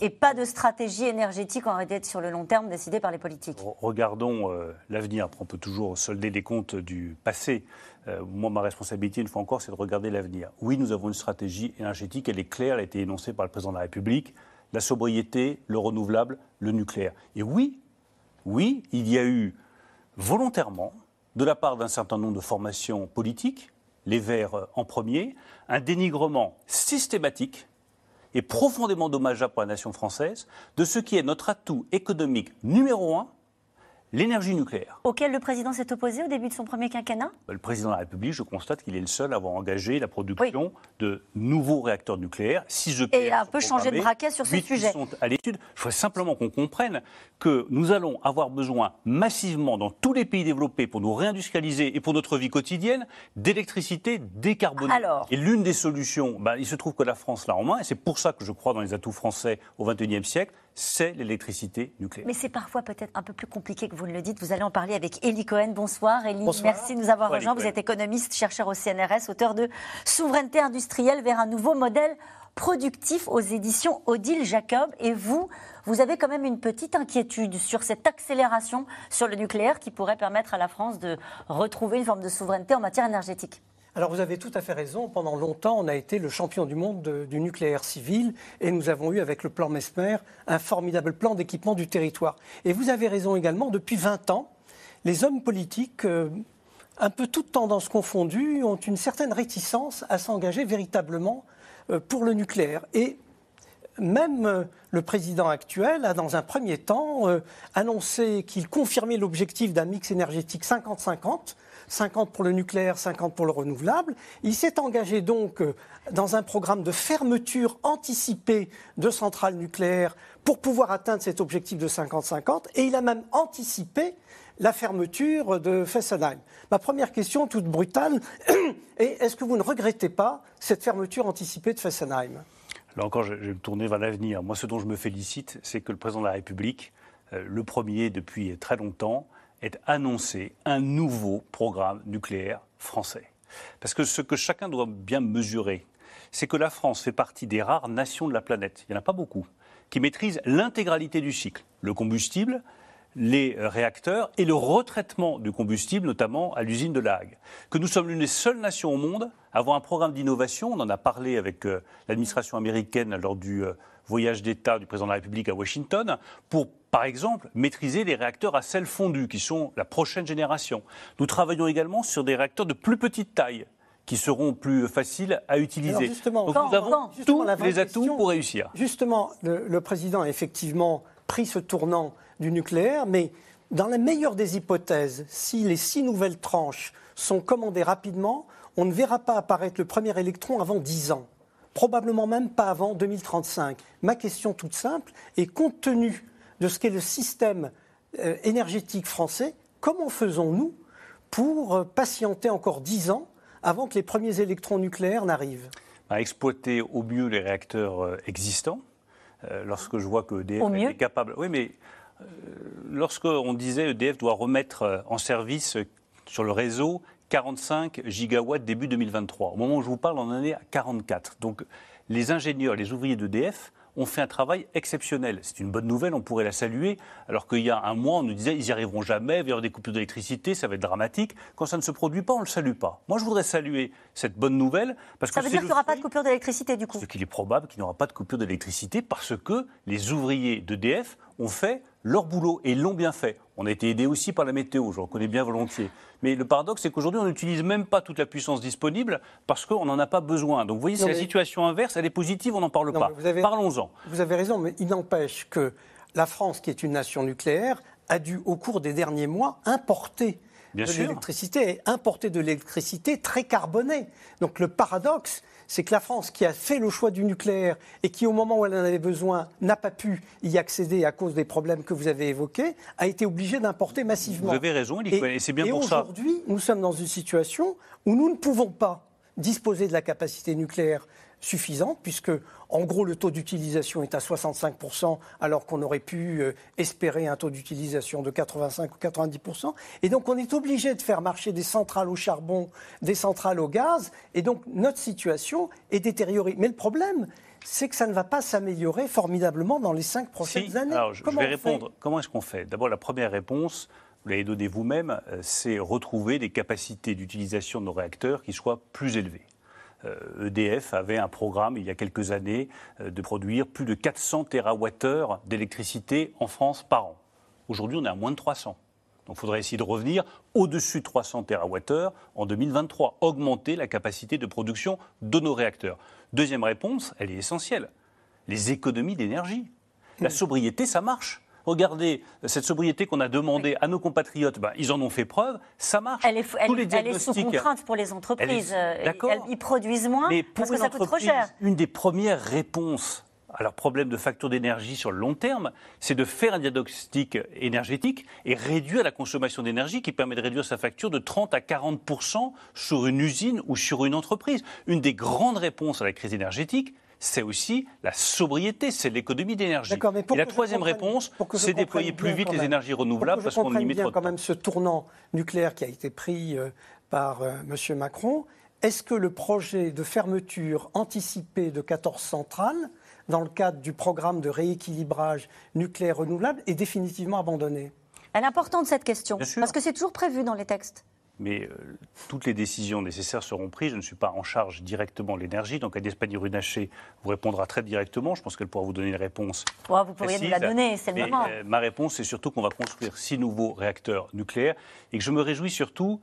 Speaker 1: et pas de stratégie énergétique en réalité sur le long terme décidée par les politiques.
Speaker 10: Regardons euh, l'avenir. On peut toujours solder des comptes du passé. Euh, moi, ma responsabilité, une fois encore, c'est de regarder l'avenir. Oui, nous avons une stratégie énergétique, elle est claire, elle a été énoncée par le président de la République. La sobriété, le renouvelable, le nucléaire. Et oui, oui, il y a eu volontairement, de la part d'un certain nombre de formations politiques, les Verts euh, en premier, un dénigrement systématique et profondément dommageable pour la nation française de ce qui est notre atout économique numéro un l'énergie nucléaire.
Speaker 1: Auquel le président s'est opposé au début de son premier quinquennat?
Speaker 10: Bah, Le président de la République, je constate qu'il est le seul à avoir engagé la production de nouveaux réacteurs nucléaires.
Speaker 1: je Et a un peu changé de braquet sur ce sujet.
Speaker 10: sont à l'étude. Je voudrais simplement qu'on comprenne que nous allons avoir besoin massivement dans tous les pays développés pour nous réindustrialiser et pour notre vie quotidienne d'électricité décarbonée.
Speaker 1: Alors.
Speaker 10: Et l'une des solutions, bah, il se trouve que la France l'a en main, et c'est pour ça que je crois dans les atouts français au XXIe siècle, c'est l'électricité nucléaire.
Speaker 1: Mais c'est parfois peut-être un peu plus compliqué que vous ne le dites. Vous allez en parler avec Elie Cohen. Bonsoir Elie, merci de nous avoir rejoints. Vous êtes économiste, chercheur au CNRS, auteur de Souveraineté industrielle vers un nouveau modèle productif aux éditions Odile Jacob. Et vous, vous avez quand même une petite inquiétude sur cette accélération sur le nucléaire qui pourrait permettre à la France de retrouver une forme de souveraineté en matière énergétique.
Speaker 19: Alors vous avez tout à fait raison. Pendant longtemps, on a été le champion du monde du nucléaire civil et nous avons eu avec le plan Mesmer un formidable plan d'équipement du territoire. Et vous avez raison également, depuis 20 ans, les hommes politiques, euh, un peu toutes tendances confondues, ont une certaine réticence à s'engager véritablement euh, pour le nucléaire. Et même euh, le président actuel a, dans un premier temps, annoncé qu'il confirmait l'objectif d'un mix énergétique 50-50 50 pour le nucléaire, 50 pour le renouvelable. Il s'est engagé donc euh, dans un programme de fermeture anticipée de centrales nucléaires pour pouvoir atteindre cet objectif de 50-50 et il a même anticipé la fermeture de Fessenheim. Ma première question, toute brutale, est est-ce que vous ne regrettez pas cette fermeture anticipée de Fessenheim?
Speaker 10: Là encore, je vais me tourner vers l'avenir. Moi, ce dont je me félicite, c'est que le président de la République, euh, le premier depuis très longtemps, est annoncé un nouveau programme nucléaire français. Parce que ce que chacun doit bien mesurer, c'est que la France fait partie des rares nations de la planète, il n'y en a pas beaucoup, qui maîtrisent l'intégralité du cycle. Le combustible, les réacteurs et le retraitement du combustible, notamment à l'usine de La Hague. Que nous sommes l'une des seules nations au monde à avoir un programme d'innovation, on en a parlé avec euh, l'administration américaine lors du euh, voyage d'État du président de la République à Washington, pour par exemple, maîtriser les réacteurs à sel fondu, qui sont la prochaine génération. Nous travaillons également sur des réacteurs de plus petite taille, qui seront plus faciles à utiliser.
Speaker 19: justement,
Speaker 10: Donc nous avons tous les atouts pour réussir.
Speaker 19: Justement, le, président a effectivement pris ce tournant du nucléaire, mais dans la meilleure des hypothèses, si les six nouvelles tranches sont commandées rapidement, on ne verra pas apparaître le premier électron avant dix ans. Probablement même pas avant 2035. Ma question toute simple est compte tenu de ce qu'est le système euh, énergétique français, comment faisons-nous pour euh, patienter encore 10 ans avant que les premiers électrons nucléaires n'arrivent?
Speaker 10: À exploiter au mieux les réacteurs euh, existants. lorsque je vois que EDF est capable. Oui, mais lorsqu'on disait EDF doit remettre en service sur le réseau 45 gigawatts début 2023. Au moment où je vous parle, on en est à 44. Donc les ingénieurs, les ouvriers d'EDF ont fait un travail exceptionnel. C'est une bonne nouvelle, on pourrait la saluer, alors qu'il y a un mois, on nous disait ils n'y arriveront jamais, il va y avoir des coupures d'électricité, ça va être dramatique. Quand ça ne se produit pas, on ne le salue pas. Moi, je voudrais saluer cette bonne nouvelle. Parce
Speaker 1: ça
Speaker 10: que
Speaker 1: veut dire qu'il n'y aura pas de coupure d'électricité, du coup?
Speaker 10: Ce qu'il est probable qu'il n'y aura pas de coupure d'électricité parce que les ouvriers d'EDF ont fait leur boulot et l'ont bien fait. On a été aidé aussi par la météo, je reconnais bien volontiers. Mais le paradoxe, c'est qu'aujourd'hui, on n'utilise même pas toute la puissance disponible parce qu'on n'en a pas besoin. Donc vous voyez, c'est la situation inverse, elle est positive, on n'en parle pas. Parlons-en.
Speaker 19: Vous avez raison, mais il n'empêche que la France, qui est une nation nucléaire, a dû, au cours des derniers mois, importer de l'électricité et importer de l'électricité très carbonée. Donc le paradoxe, c'est que la France, qui a fait le choix du nucléaire et qui, au moment où elle en avait besoin, n'a pas pu y accéder à cause des problèmes que vous avez évoqués, a été obligée d'importer massivement.
Speaker 10: Vous avez raison, et, c'est bien pour ça.
Speaker 19: Aujourd'hui, nous sommes dans une situation où nous ne pouvons pas disposer de la capacité nucléaire suffisante, puisque en gros le taux d'utilisation est à 65%, alors qu'on aurait pu euh, espérer un taux d'utilisation de 85 ou 90%. Et donc on est obligé de faire marcher des centrales au charbon, des centrales au gaz, et donc notre situation est détériorée. Mais le problème, c'est que ça ne va pas s'améliorer formidablement dans les cinq prochaines années.
Speaker 10: Alors, je, vais répondre. Comment est-ce qu'on fait? D'abord, la première réponse, vous l'avez donnée vous-même, euh, c'est retrouver des capacités d'utilisation de nos réacteurs qui soient plus élevées. EDF euh, e avait un programme il y a quelques années euh, de produire plus de 400 TWh d'électricité en France par an. Aujourd'hui, on est à moins de 300. Donc il faudrait essayer de revenir au-dessus de 300 TWh en 2023, augmenter la capacité de production de nos réacteurs. Deuxième réponse, elle est essentielle, les économies d'énergie. La sobriété, ça marche. Regardez, cette sobriété qu'on a demandée à nos compatriotes, ben, ils en ont fait preuve, ça marche.
Speaker 1: Elle est, elle, est sous contrainte pour les entreprises. Euh, d'accord. Ils produisent moins parce que ça coûte trop cher.
Speaker 10: Une des premières réponses à leur problème de facture d'énergie sur le long terme, c'est de faire un diagnostic énergétique et réduire la consommation d'énergie qui permet de réduire sa facture de 30 à 40 sur une usine ou sur une entreprise. Une des grandes réponses à la crise énergétique, c'est aussi la sobriété, c'est l'économie d'énergie. Et la troisième réponse, c'est déployer plus vite les énergies renouvelables parce qu'on limite
Speaker 19: bien quand même ce tournant nucléaire qui a été pris euh, par euh, M. Macron. Est-ce que le projet de fermeture anticipée de 14 centrales, dans le cadre du programme de rééquilibrage nucléaire renouvelable, est définitivement abandonné?
Speaker 1: Elle est importante cette question, parce que c'est toujours prévu dans les textes
Speaker 10: mais euh, toutes les décisions nécessaires seront prises. Je ne suis pas en charge directement de l'énergie, donc Agnès Pannier-Runacher vous répondra très directement. Je pense qu'elle pourra vous donner une réponse.
Speaker 1: vous pourriez nous la donner, c'est le moment.
Speaker 10: Euh, ma réponse, c'est surtout qu'on va construire six nouveaux réacteurs nucléaires et que je me réjouis surtout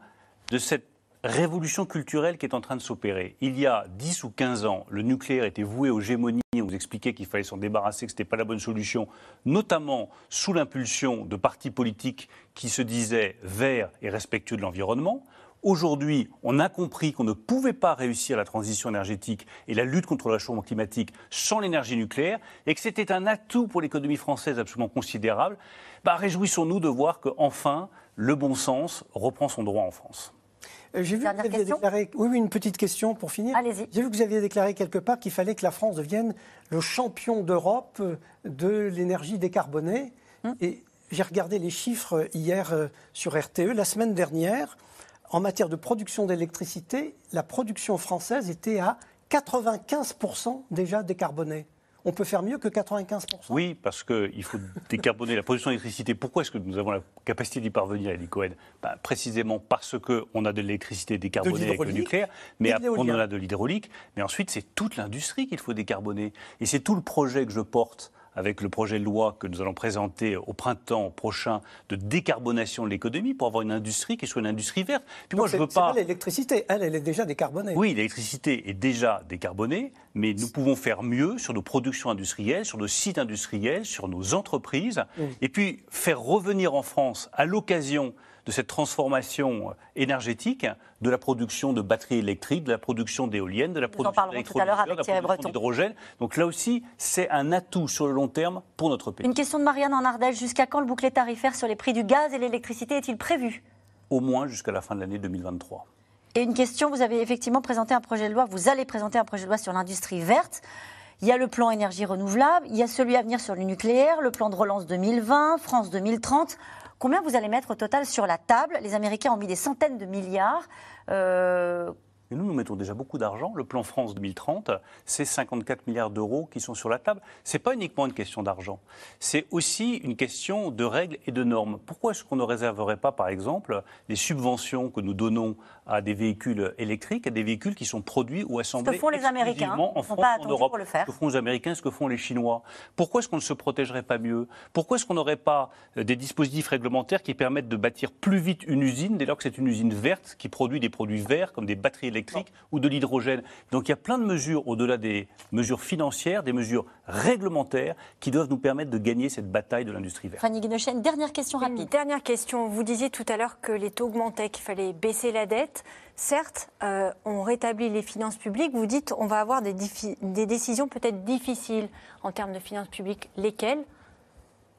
Speaker 10: de cette révolution culturelle qui est en train de s'opérer. Il y a 10 ou 15 ans, le nucléaire était voué aux gémonies. On vous expliquait qu'il fallait s'en débarrasser, que ce n'était pas la bonne solution, notamment sous l'impulsion de partis politiques qui se disaient verts et respectueux de l'environnement. Aujourd'hui, on a compris qu'on ne pouvait pas réussir la transition énergétique et la lutte contre le réchauffement climatique sans l'énergie nucléaire et que c'était un atout pour l'économie française absolument considérable. Bah, réjouissons-nous de voir qu'enfin, le bon sens reprend son droit en France.
Speaker 19: Euh, j'ai vu que vous aviez déclaré. Oui, oui, une petite question pour finir.
Speaker 1: Allez-y.
Speaker 19: J'ai vu que vous aviez déclaré quelque part qu'il fallait que la France devienne le champion d'Europe euh, de l'énergie décarbonée. Hum. Et j'ai regardé les chiffres hier euh, sur RTE. La semaine dernière, en matière de production d'électricité, la production française était à 95% déjà décarbonée on peut faire mieux que 95%.
Speaker 10: Oui, parce qu'il faut décarboner la production d'électricité. Pourquoi est-ce que nous avons la capacité d'y parvenir, Elie Cohen? Ben, Précisément parce qu'on a de l'électricité décarbonée avec le nucléaire, mais on en a de l'hydraulique. Mais ensuite, c'est toute l'industrie qu'il faut décarboner. Et c'est tout le projet que je porte avec le projet de loi que nous allons présenter au printemps prochain de décarbonation de l'économie pour avoir une industrie qui soit une industrie verte.
Speaker 19: Puis moi, je veux pas. L'électricité, elle, elle est déjà décarbonée.
Speaker 10: Oui, l'électricité est déjà décarbonée, mais nous pouvons faire mieux sur nos productions industrielles, sur nos sites industriels, sur nos entreprises, et puis faire revenir en France, à l'occasion de cette transformation énergétique, de la production de batteries électriques, de la production d'éoliennes, de la production d'électrolyseurs, de la production d'hydrogène. Donc là aussi, c'est un atout sur le long terme pour notre pays.
Speaker 1: Une question de Marianne en Ardèche. Jusqu'à quand le bouclier tarifaire sur les prix du gaz et l'électricité est-il prévu?
Speaker 10: Au moins jusqu'à la fin de l'année 2023.
Speaker 1: Et une question, vous avez effectivement présenté un projet de loi, vous allez présenter un projet de loi sur l'industrie verte. Il y a le plan énergie renouvelable, il y a celui à venir sur le nucléaire, le plan de relance 2020, France 2030. Combien vous allez mettre au total sur la table? Les Américains ont mis des centaines de milliards.
Speaker 10: Euh, nous, nous mettons déjà beaucoup d'argent. Le plan France 2030, c'est 54 milliards d'euros qui sont sur la table. Ce n'est pas uniquement une question d'argent, c'est aussi une question de règles et de normes. Pourquoi est-ce qu'on ne réserverait pas, par exemple, les subventions que nous donnons à des véhicules électriques, à des véhicules qui sont produits ou assemblés
Speaker 1: ce que font les Américains,
Speaker 10: en France,
Speaker 1: pas
Speaker 10: en Europe
Speaker 1: pour le faire.
Speaker 10: Ce que font les Américains, ce que font les Chinois. Pourquoi est-ce qu'on ne se protégerait pas mieux? Pourquoi est-ce qu'on n'aurait pas euh, des dispositifs réglementaires qui permettent de bâtir plus vite une usine, dès lors que c'est une usine verte qui produit des produits verts comme des batteries électriques ou de l'hydrogène? Donc il y a plein de mesures, au-delà des mesures financières, des mesures réglementaires qui doivent nous permettre de gagner cette bataille de l'industrie verte.
Speaker 1: Fanny Guinochen, dernière question rapide.
Speaker 11: dernière question. Vous disiez tout à l'heure que les taux augmentaient, qu'il fallait baisser la dette. Certes, euh, on rétablit les finances publiques. Vous dites on va avoir des, des décisions peut-être difficiles en termes de finances publiques. Lesquelles?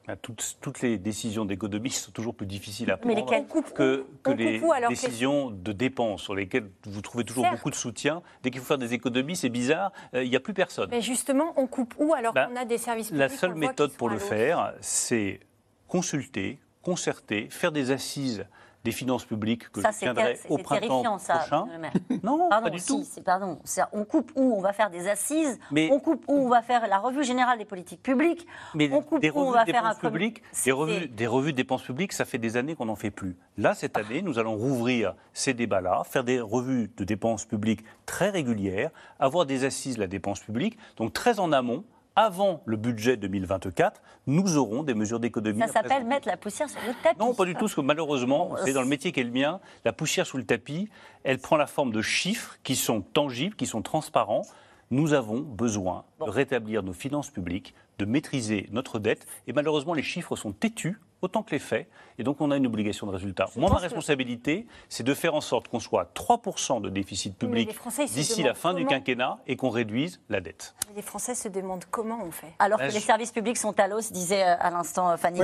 Speaker 10: Ah, toutes, toutes, les décisions d'économie sont toujours plus difficiles à
Speaker 11: prendre
Speaker 10: que, que les décisions de dépenses sur lesquelles vous trouvez toujours beaucoup de soutien. Dès qu'il faut faire des économies, c'est bizarre, euh, il n'y a plus personne.
Speaker 11: Mais justement, on coupe où alors ben, qu'on a des services publics
Speaker 10: La seule méthode pour le faire, c'est consulter, concerter, faire des assises des finances publiques que
Speaker 1: ça,
Speaker 10: je tiendrai au printemps
Speaker 1: ça,
Speaker 10: prochain.
Speaker 1: Non, pardon, pas du tout. Pardon, on coupe où on va faire des assises, mais, on coupe où on va faire la revue générale des politiques publiques,
Speaker 10: mais
Speaker 1: on coupe
Speaker 10: des
Speaker 1: où on va faire un
Speaker 10: publiques, des revues, des revues de dépenses publiques, ça fait des années qu'on n'en fait plus. Là, cette année, nous allons rouvrir ces débats-là, faire des revues de dépenses publiques très régulières, avoir des assises de la dépense publique, donc très en amont, avant le budget 2024, nous aurons des mesures d'économie.
Speaker 1: Ça s'appelle mettre la poussière sur le tapis.
Speaker 10: Non, pas du tout, parce que malheureusement, c'est dans le métier qui est le mien, la poussière sous le tapis, elle prend la forme de chiffres qui sont tangibles, qui sont transparents. Nous avons besoin de rétablir nos finances publiques, de maîtriser notre dette, et malheureusement, les chiffres sont têtus autant que les faits. Et donc, on a une obligation de résultat. Moi, ma responsabilité, c'est de faire en sorte qu'on soit à 3% de déficit public d'ici la fin du quinquennat et qu'on réduise la dette.
Speaker 11: les Français se demandent comment on fait.
Speaker 1: Alors que les services publics sont à l'os, disait euh, à l'instant euh, Fanny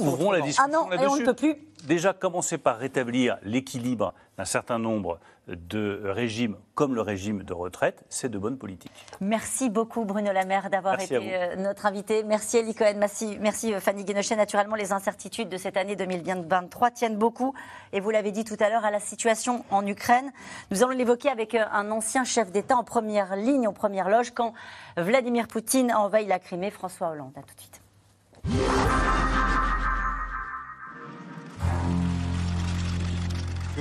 Speaker 10: Ouvrons la discussion
Speaker 1: Ah non, et on ne peut plus.
Speaker 10: Déjà, commencer par rétablir l'équilibre d'un certain nombre de régimes comme le régime de retraite, c'est de bonne politique.
Speaker 1: Merci beaucoup Bruno Lamère d'avoir été euh, notre invité. Merci Elie Cohen, merci, merci Fanny Guénochet. Naturellement, les incertitudes de cette année 2023 tiennent beaucoup, et vous l'avez dit tout à l'heure, à la situation en Ukraine. Nous allons l'évoquer avec euh, un ancien chef d'État en première ligne, en première loge, quand Vladimir Poutine envahit la Crimée, François Hollande. A tout de suite.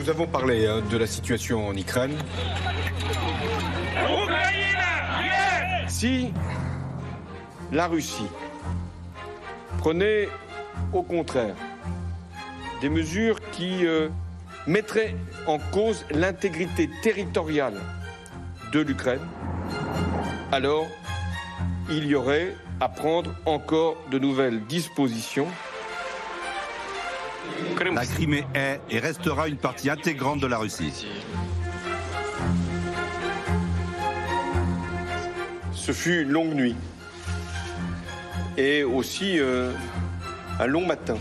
Speaker 20: Nous avons parlé hein, de la situation en Ukraine. Si la Russie prenait au contraire des mesures qui euh, mettraient en cause l'intégrité territoriale de l'Ukraine, alors il y aurait à prendre encore de nouvelles dispositions
Speaker 21: la Crimée est et restera une partie intégrante de la Russie.
Speaker 20: Ce fut une longue nuit et aussi euh, un long matin.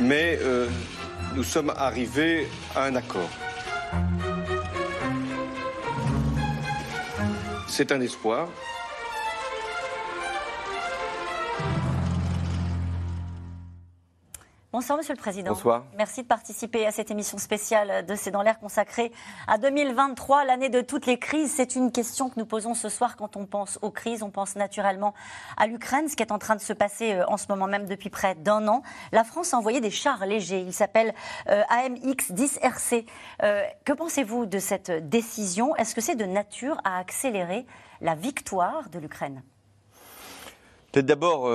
Speaker 20: Mais euh, nous sommes arrivés à un accord. C'est un espoir.
Speaker 1: Bonsoir, Monsieur le Président.
Speaker 20: Bonsoir.
Speaker 1: Merci de participer à cette émission spéciale de C'est dans l'air consacrée à 2023, l'année de toutes les crises. C'est une question que nous posons ce soir quand on pense aux crises. On pense naturellement à l'Ukraine, ce qui est en train de se passer euh, en ce moment même depuis près d'un an. La France a envoyé des chars légers. Ils s'appellent euh, AMX-10RC. Euh, que pensez-vous de cette décision? Est-ce que c'est de nature à accélérer la victoire de l'Ukraine?
Speaker 22: Peut-être d'abord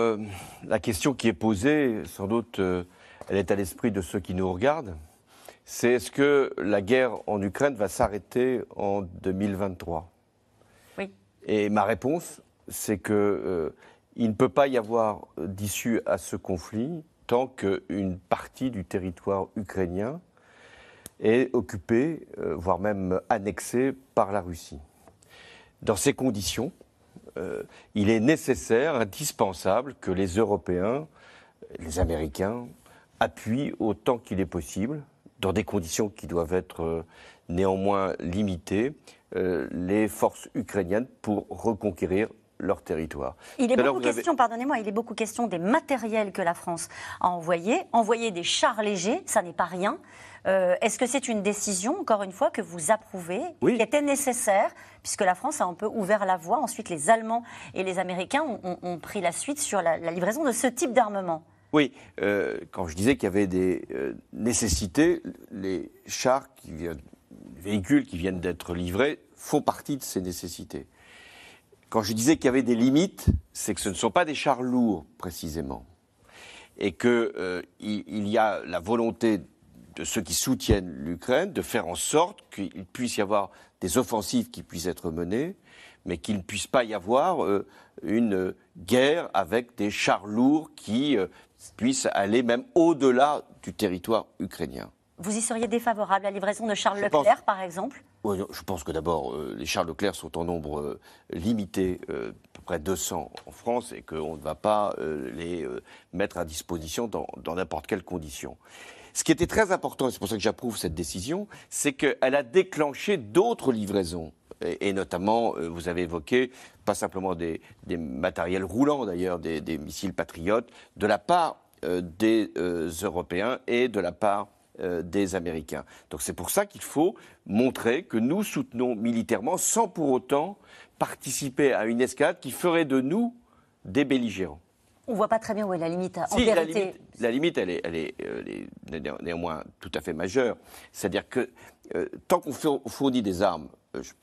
Speaker 22: la question qui est posée, sans doute elle est à l'esprit de ceux qui nous regardent, c'est est-ce que la guerre en Ukraine va s'arrêter en 2023
Speaker 1: Oui.
Speaker 22: Et ma réponse, c'est que euh, il ne peut pas y avoir d'issue à ce conflit tant qu'une partie du territoire ukrainien est occupée, euh, voire même annexée par la Russie. Dans ces conditions, euh, il est nécessaire, indispensable que les Européens, les Américains, appuient autant qu'il est possible, dans des conditions qui doivent être euh, néanmoins limitées, euh, les forces ukrainiennes pour reconquérir leur territoire.
Speaker 1: Il est beaucoup
Speaker 22: avez-
Speaker 1: question, pardonnez-moi, il est beaucoup question des matériels que la France a envoyés. Envoyer des chars légers, ça n'est pas rien. Euh, Est-ce que c'est une décision, encore une fois, que vous approuvez,
Speaker 22: Oui.
Speaker 1: qui était nécessaire, puisque la France a un peu ouvert la voie. Ensuite, les Allemands et les Américains ont, ont- ont pris la suite sur la, la livraison de ce type d'armement.
Speaker 22: Oui, euh, quand je disais qu'il y avait des euh, nécessités, les chars, les véhicules qui viennent d'être livrés, font partie de ces nécessités. Quand je disais qu'il y avait des limites, c'est que ce ne sont pas des chars lourds, précisément. Et qu'il il il y a la volonté de ceux qui soutiennent l'Ukraine de faire en sorte qu'il puisse y avoir des offensives qui puissent être menées, mais qu'il ne puisse pas y avoir euh, une guerre avec des chars lourds qui euh, puissent aller même au-delà du territoire ukrainien.
Speaker 1: Vous y seriez défavorable à la livraison de Charles
Speaker 22: Je pense-
Speaker 1: Leclerc, par exemple?
Speaker 22: Oui, je pense que d'abord, euh, les chars Leclerc sont en nombre euh, limité, euh, à peu près 200 en France, et qu'on ne va pas les mettre à disposition dans dans n'importe quelle condition. Ce qui était très important, et c'est pour ça que j'approuve cette décision, c'est qu'elle a déclenché d'autres livraisons. Et, et notamment, euh, vous avez évoqué, pas simplement des, des matériels roulants d'ailleurs, des, des missiles patriotes, de la part euh, des euh, Européens et de la part des Américains. Donc c'est pour ça qu'il faut montrer que nous soutenons militairement sans pour autant participer à une escalade qui ferait de nous des belligérants.
Speaker 1: On voit pas très bien où est la limite. En
Speaker 22: Si, la
Speaker 1: vérité,
Speaker 22: limite, la limite, elle est, elle est, elle est né- néanmoins tout à fait majeure. C'est-à-dire que euh, tant qu'on four- fournit des armes, euh, je-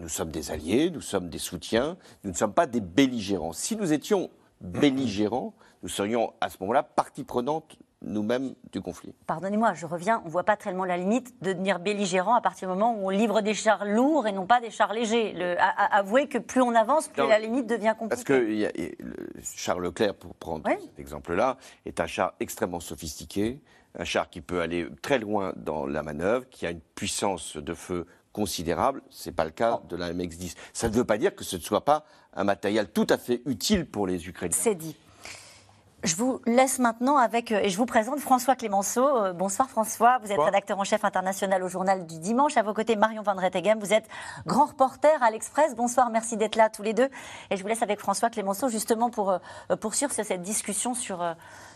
Speaker 22: nous sommes des alliés, nous sommes des soutiens, nous ne sommes pas des belligérants. Si nous étions belligérants, nous serions à ce moment-là partie prenante nous-mêmes du conflit.
Speaker 1: Pardonnez-moi, je reviens, on ne voit pas tellement la limite de devenir belligérant à partir du moment où on livre des chars lourds et non pas des chars légers. Le, avouez que plus on avance, plus
Speaker 22: Non,
Speaker 1: la limite devient compliquée.
Speaker 22: Parce que y a- le Charles Leclerc, pour prendre cet exemple-là, est un char extrêmement sophistiqué, un char qui peut aller très loin dans la manœuvre, qui a une puissance de feu considérable. Ce n'est pas le cas de la MX-10. Ça ne veut pas dire que ce ne soit pas un matériel tout à fait utile pour les Ukrainiens.
Speaker 1: C'est dit. Je vous laisse maintenant avec, euh, et je vous présente François Clémenceau. Euh, Bonsoir François, vous êtes
Speaker 22: Bonsoir.
Speaker 1: rédacteur en chef international au journal du dimanche. À vos côtés, Marion Van Rettegem, vous êtes grand reporter à l'Express. Bonsoir, merci d'être là tous les deux. Et je vous laisse avec François Clémenceau justement pour euh, poursuivre cette discussion sur,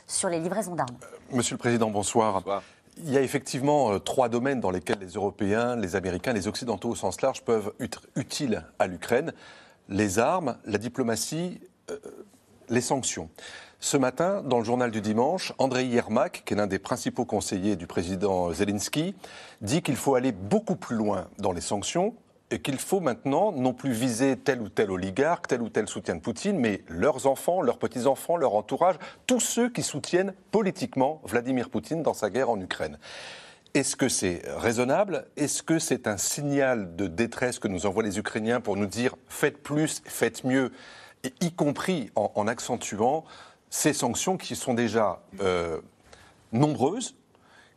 Speaker 1: sur les livraisons d'armes.
Speaker 23: Monsieur le Président, bonsoir. Il y a effectivement euh, trois domaines dans lesquels les Européens, les Américains, les Occidentaux au sens large peuvent être utiles à l'Ukraine. Les armes, la diplomatie, euh, les sanctions. Ce matin, dans le journal du dimanche, Andrei Yermak, qui est l'un des principaux conseillers du président Zelensky, dit qu'il faut aller beaucoup plus loin dans les sanctions et qu'il faut maintenant non plus viser tel ou tel oligarque, tel ou tel soutien de Poutine, mais leurs enfants, leurs petits-enfants, leur entourage, tous ceux qui soutiennent politiquement Vladimir Poutine dans sa guerre en Ukraine. Est-ce que c'est raisonnable? Est-ce que c'est un signal de détresse que nous envoient les Ukrainiens pour nous dire faites plus, faites mieux, y compris en, en accentuant ces sanctions qui sont déjà euh, nombreuses,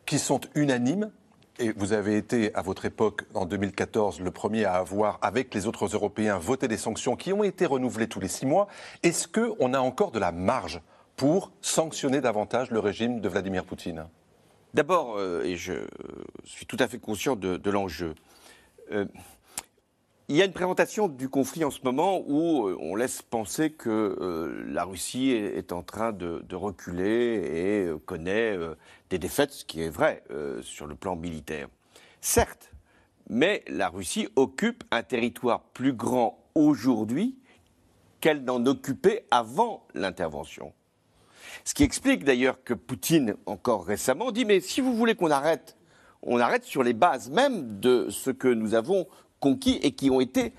Speaker 23: qui sont unanimes et vous avez été, à votre époque, en 2014, le premier à avoir, avec les autres Européens, voté des sanctions qui ont été renouvelées tous les six mois. Est-ce qu'on a encore de la marge pour sanctionner davantage le régime de Vladimir Poutine?
Speaker 22: D'abord, euh, et je suis tout à fait conscient de, l'enjeu, euh, il y a une présentation du conflit en ce moment où euh, on laisse penser que euh, la Russie est, en train de, reculer et euh, connaît des défaites, ce qui est vrai sur le plan militaire. Certes, mais la Russie occupe un territoire plus grand aujourd'hui qu'elle n'en occupait avant l'intervention. Ce qui explique d'ailleurs que Poutine, encore récemment, dit Mais si vous voulez qu'on arrête, on arrête sur les bases même de ce que nous avons conquis et qui ont été,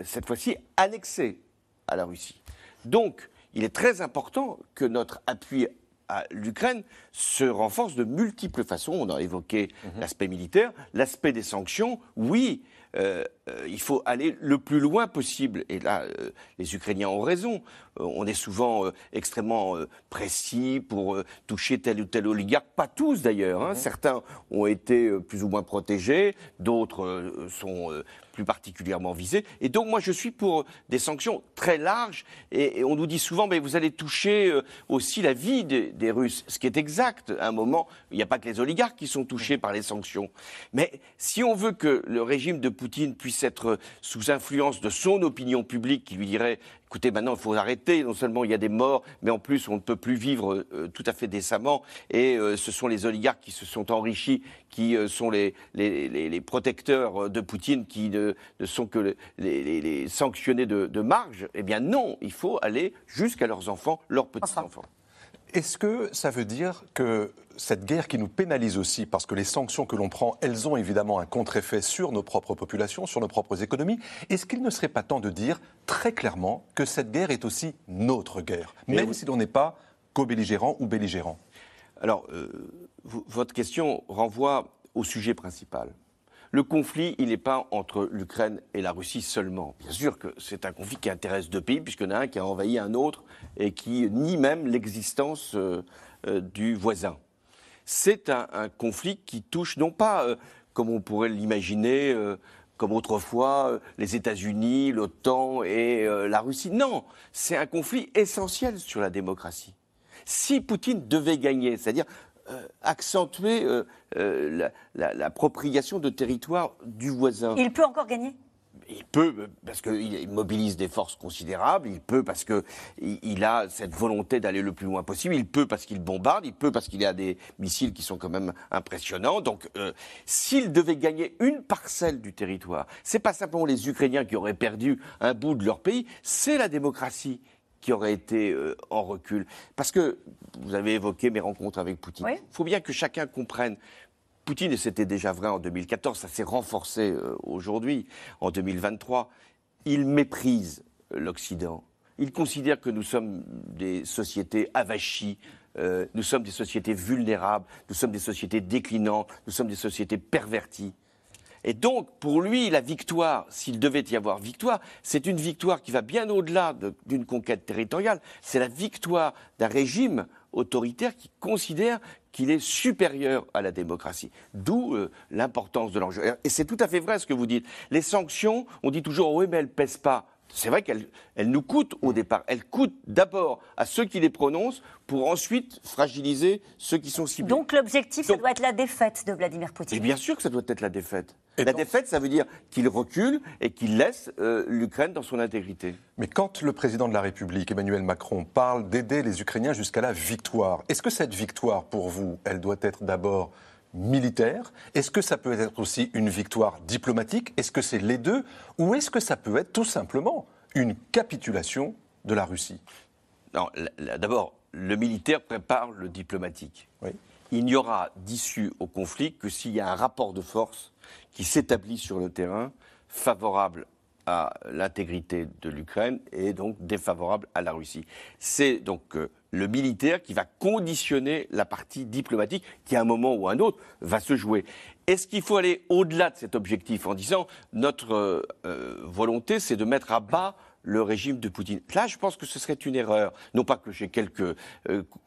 Speaker 22: cette fois-ci, annexés à la Russie. Donc, il est très important que notre appui à l'Ukraine se renforce de multiples façons. On a évoqué l'aspect militaire, l'aspect des sanctions. Oui, euh, euh, il faut aller le plus loin possible. Et là, euh, les Ukrainiens ont raison. On est souvent extrêmement précis pour toucher tel ou tel oligarque. Pas tous d'ailleurs. hein. Certains ont été plus ou moins protégés, d'autres sont plus particulièrement visés. Et donc moi, je suis pour des sanctions très larges. Et, on nous dit souvent, mais vous allez toucher euh, aussi la vie des, des Russes. Ce qui est exact. À un moment, il n'y a pas que les oligarques qui sont touchés par les sanctions. Mais si on veut que le régime de Poutine puisse être sous influence de son opinion publique qui lui dirait écoutez, maintenant il faut arrêter, non seulement il y a des morts, mais en plus on ne peut plus vivre euh, tout à fait décemment, et euh, ce sont les oligarques qui se sont enrichis, qui euh, sont les, les, protecteurs de Poutine, qui ne, sont que les sanctionnés de, de marge. Eh bien non, il faut aller jusqu'à leurs enfants, leurs petits-enfants.
Speaker 23: Est-ce que ça veut dire que cette guerre qui nous pénalise aussi, parce que les sanctions que l'on prend, elles ont évidemment un contre-effet sur nos propres populations, sur nos propres économies, est-ce qu'il ne serait pas temps de dire très clairement que cette guerre est aussi notre guerre, même si l'on n'est pas co-belligérant ou belligérant?
Speaker 22: Alors, euh, votre question renvoie au sujet principal. Le conflit, il n'est pas entre l'Ukraine et la Russie seulement. Bien sûr que c'est un conflit qui intéresse deux pays, puisqu'il y en a un qui a envahi un autre et qui nie même l'existence euh, euh, du voisin. C'est un, conflit qui touche non pas, euh, comme on pourrait l'imaginer, euh, comme autrefois, euh, les États-Unis, l'OTAN et la Russie. Non, c'est un conflit essentiel sur la démocratie. Si Poutine devait gagner, c'est-à-dire accentuer euh, la- la- l'appropriation de territoire du voisin.
Speaker 1: Il peut encore gagner?
Speaker 22: Il peut, parce qu'il mobilise des forces considérables, il peut parce qu'il il a cette volonté d'aller le plus loin possible, il peut parce qu'il bombarde, il peut parce qu'il a des missiles qui sont quand même impressionnants. Donc, euh, s'il devait gagner une parcelle du territoire, c'est pas simplement les Ukrainiens qui auraient perdu un bout de leur pays, c'est la démocratie qui aurait été euh, en recul. Parce que vous avez évoqué mes rencontres avec Poutine. Il faut bien que chacun comprenne. Poutine, et c'était déjà vrai en 2014, ça s'est renforcé euh, aujourd'hui, en 2023, il méprise l'Occident. Il considère que nous sommes des sociétés avachies, euh, nous sommes des sociétés vulnérables, nous sommes des sociétés déclinantes, nous sommes des sociétés perverties. Et donc, pour lui, la victoire, s'il devait y avoir victoire, c'est une victoire qui va bien au-delà de- d'une conquête territoriale. C'est la victoire d'un régime autoritaire qui considère qu'il est supérieur à la démocratie. D'où euh, l'importance de l'enjeu. Et c'est tout à fait vrai ce que vous dites. Les sanctions, on dit toujours, oui, mais elles ne pèsent pas. C'est vrai qu'elles elles nous coûtent au départ. Elles coûtent d'abord à ceux qui les prononcent pour ensuite fragiliser ceux qui sont ciblés.
Speaker 1: Donc l'objectif, ça doit être la défaite de Vladimir Poutine.
Speaker 22: Et bien sûr que ça doit être la défaite. La défaite, ça veut dire qu'il recule et qu'il laisse euh, l'Ukraine dans son intégrité.
Speaker 23: Mais quand le président de la République, Emmanuel Macron, parle d'aider les Ukrainiens jusqu'à la victoire, est-ce que cette victoire, pour vous, elle doit être d'abord militaire? Est-ce que ça peut être aussi une victoire diplomatique? Est-ce que c'est les deux? Ou est-ce que ça peut être tout simplement une capitulation de la Russie?
Speaker 22: Non, d'abord, le militaire prépare le diplomatique. Il n'y aura d'issue au conflit que s'il y a un rapport de force qui s'établit sur le terrain favorable à l'intégrité de l'Ukraine et donc défavorable à la Russie. C'est donc euh, le militaire qui va conditionner la partie diplomatique qui, à un moment ou à un autre, va se jouer. Est-ce qu'il faut aller au-delà de cet objectif en disant notre euh, euh, volonté, c'est de mettre à bas le régime de Poutine? Là, je pense que ce serait une erreur. Non pas que j'ai quelques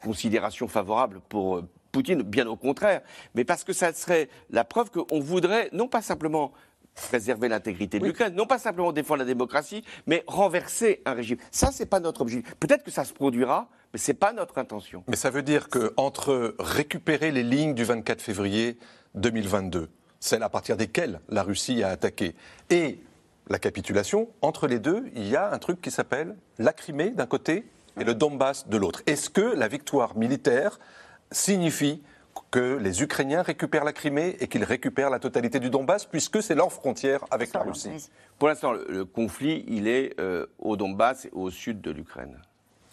Speaker 22: considérations favorables pour Poutine, bien au contraire, mais parce que ça serait la preuve qu'on voudrait non pas simplement préserver l'intégrité de l'Ukraine, non pas simplement défendre la démocratie, mais renverser un régime. Ça, c'est pas notre objectif. Peut-être que ça se produira, mais c'est pas notre intention.
Speaker 23: Mais ça veut dire que entre récupérer les lignes du 24 février 2022, celles à partir desquelles la Russie a attaqué, et la capitulation, entre les deux, il y a un truc qui s'appelle la Crimée d'un côté et le Donbass de l'autre. Est-ce que la victoire militaire signifie que les Ukrainiens récupèrent la Crimée et qu'ils récupèrent la totalité du Donbass, puisque c'est leur frontière avec la Russie
Speaker 22: Pour l'instant, le, le conflit, il est euh, au Donbass et au sud de l'Ukraine.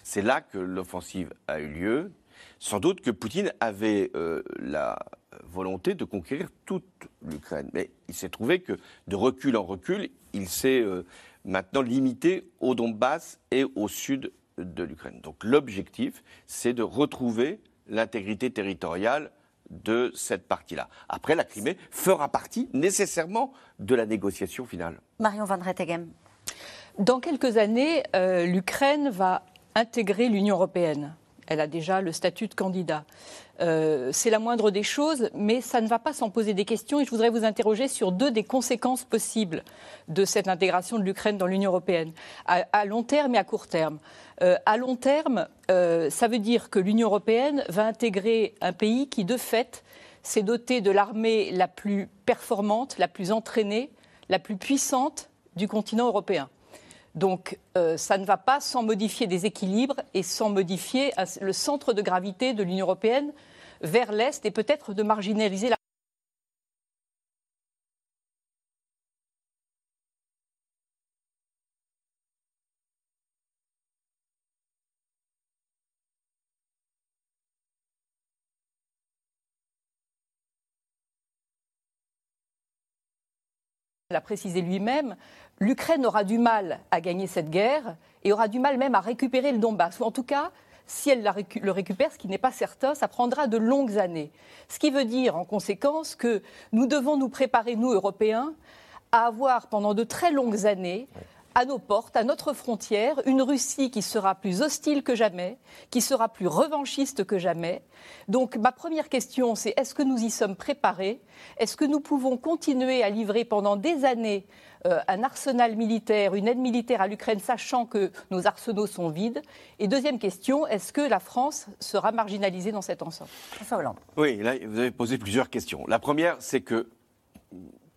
Speaker 22: C'est là que l'offensive a eu lieu. Sans doute que Poutine avait euh, la volonté de conquérir toute l'Ukraine. Mais il s'est trouvé que de recul en recul, il s'est euh, maintenant limité au Donbass et au sud de l'Ukraine. Donc l'objectif, c'est de retrouver l'intégrité territoriale de cette partie-là. Après, la Crimée fera partie nécessairement de la négociation finale.
Speaker 1: Marion Van Rettegem.
Speaker 24: Dans quelques années, euh, l'Ukraine va intégrer l'Union européenne. Elle a déjà le statut de candidat. Euh, c'est la moindre des choses, mais ça ne va pas sans poser des questions. Et je voudrais vous interroger sur deux des conséquences possibles de cette intégration de l'Ukraine dans l'Union européenne, à, long terme et à court terme. Euh, à long terme, euh, ça veut dire que l'Union européenne va intégrer un pays qui, de fait, s'est doté de l'armée la plus performante, la plus entraînée, la plus puissante du continent européen. Donc euh, ça ne va pas sans modifier des équilibres et sans modifier le centre de gravité de l'Union européenne vers l'Est et peut-être de marginaliser la l'a précisé lui-même, l'Ukraine aura du mal à gagner cette guerre et aura du mal même à récupérer le Donbass. En tout cas, si elle le récupère, ce qui n'est pas certain, ça prendra de longues années. Ce qui veut dire en conséquence que nous devons nous préparer, nous, Européens, à avoir pendant de très longues années à nos portes, à notre frontière, une Russie qui sera plus hostile que jamais, qui sera plus revanchiste que jamais. Donc ma première question, c'est est-ce que nous y sommes préparés? Est-ce que nous pouvons continuer à livrer pendant des années euh, un arsenal militaire, une aide militaire à l'Ukraine, sachant que nos arsenaux sont vides? Et deuxième question, est-ce que la France sera marginalisée dans cet ensemble?
Speaker 22: Oui, là, vous avez posé plusieurs questions. La première, c'est que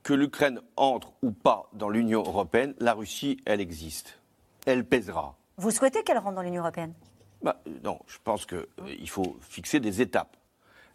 Speaker 22: que l'Ukraine entre ou pas dans l'Union européenne, la Russie, elle existe. Elle pèsera.
Speaker 1: Vous souhaitez qu'elle rentre dans l'Union européenne?
Speaker 22: Bah, Non, je pense qu'il euh, faut fixer des étapes.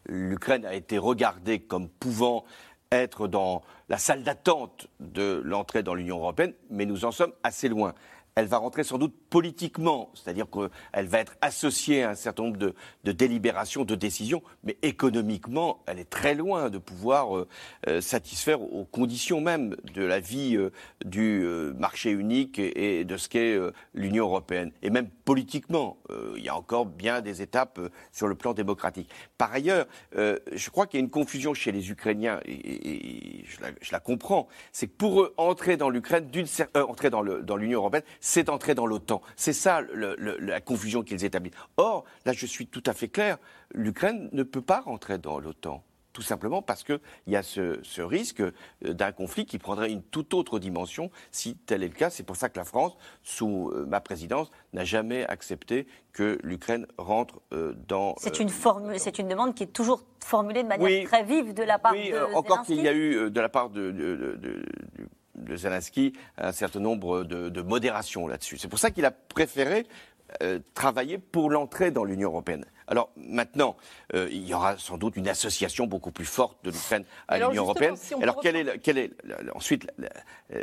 Speaker 22: L'Ukraine a été regardée comme pouvant être dans la salle d'attente de l'entrée dans l'Union européenne, mais nous en sommes assez loin elle va rentrer sans doute politiquement, c'est-à-dire qu'elle va être associée à un certain nombre de, délibérations, de décisions, mais économiquement, elle est très loin de pouvoir euh, euh, satisfaire aux conditions même de la vie euh, du marché unique et, de ce qu'est l'Union européenne. Et même politiquement, il y a encore bien des étapes sur le plan démocratique. Par ailleurs, je crois qu'il y a une confusion chez les Ukrainiens, et, je, la, comprends, c'est que pour eux, entrer dans l'Ukraine, entrer dans l'Union européenne, c'est entrer dans l'OTAN. C'est ça la confusion qu'ils établissent. Or, là, je suis tout à fait clair, l'Ukraine ne peut pas rentrer dans l'OTAN tout simplement parce qu'il y a ce, risque euh, d'un conflit qui prendrait une toute autre dimension si tel est le cas. C'est pour ça que la France, sous euh, ma présidence, n'a jamais accepté que l'Ukraine rentre euh, dans.
Speaker 1: C'est une, formule, c'est une demande qui est toujours formulée de manière très vive de la part
Speaker 22: oui,
Speaker 1: de.
Speaker 22: encore qu'il y a eu de la part de, de de Zelensky un certain nombre de, modérations là-dessus. C'est pour ça qu'il a préféré euh, travailler pour l'entrée dans l'Union européenne. Alors maintenant, euh, il y aura sans doute une association beaucoup plus forte de l'Ukraine à l'Union européenne. Alors quel est, quel est, ensuite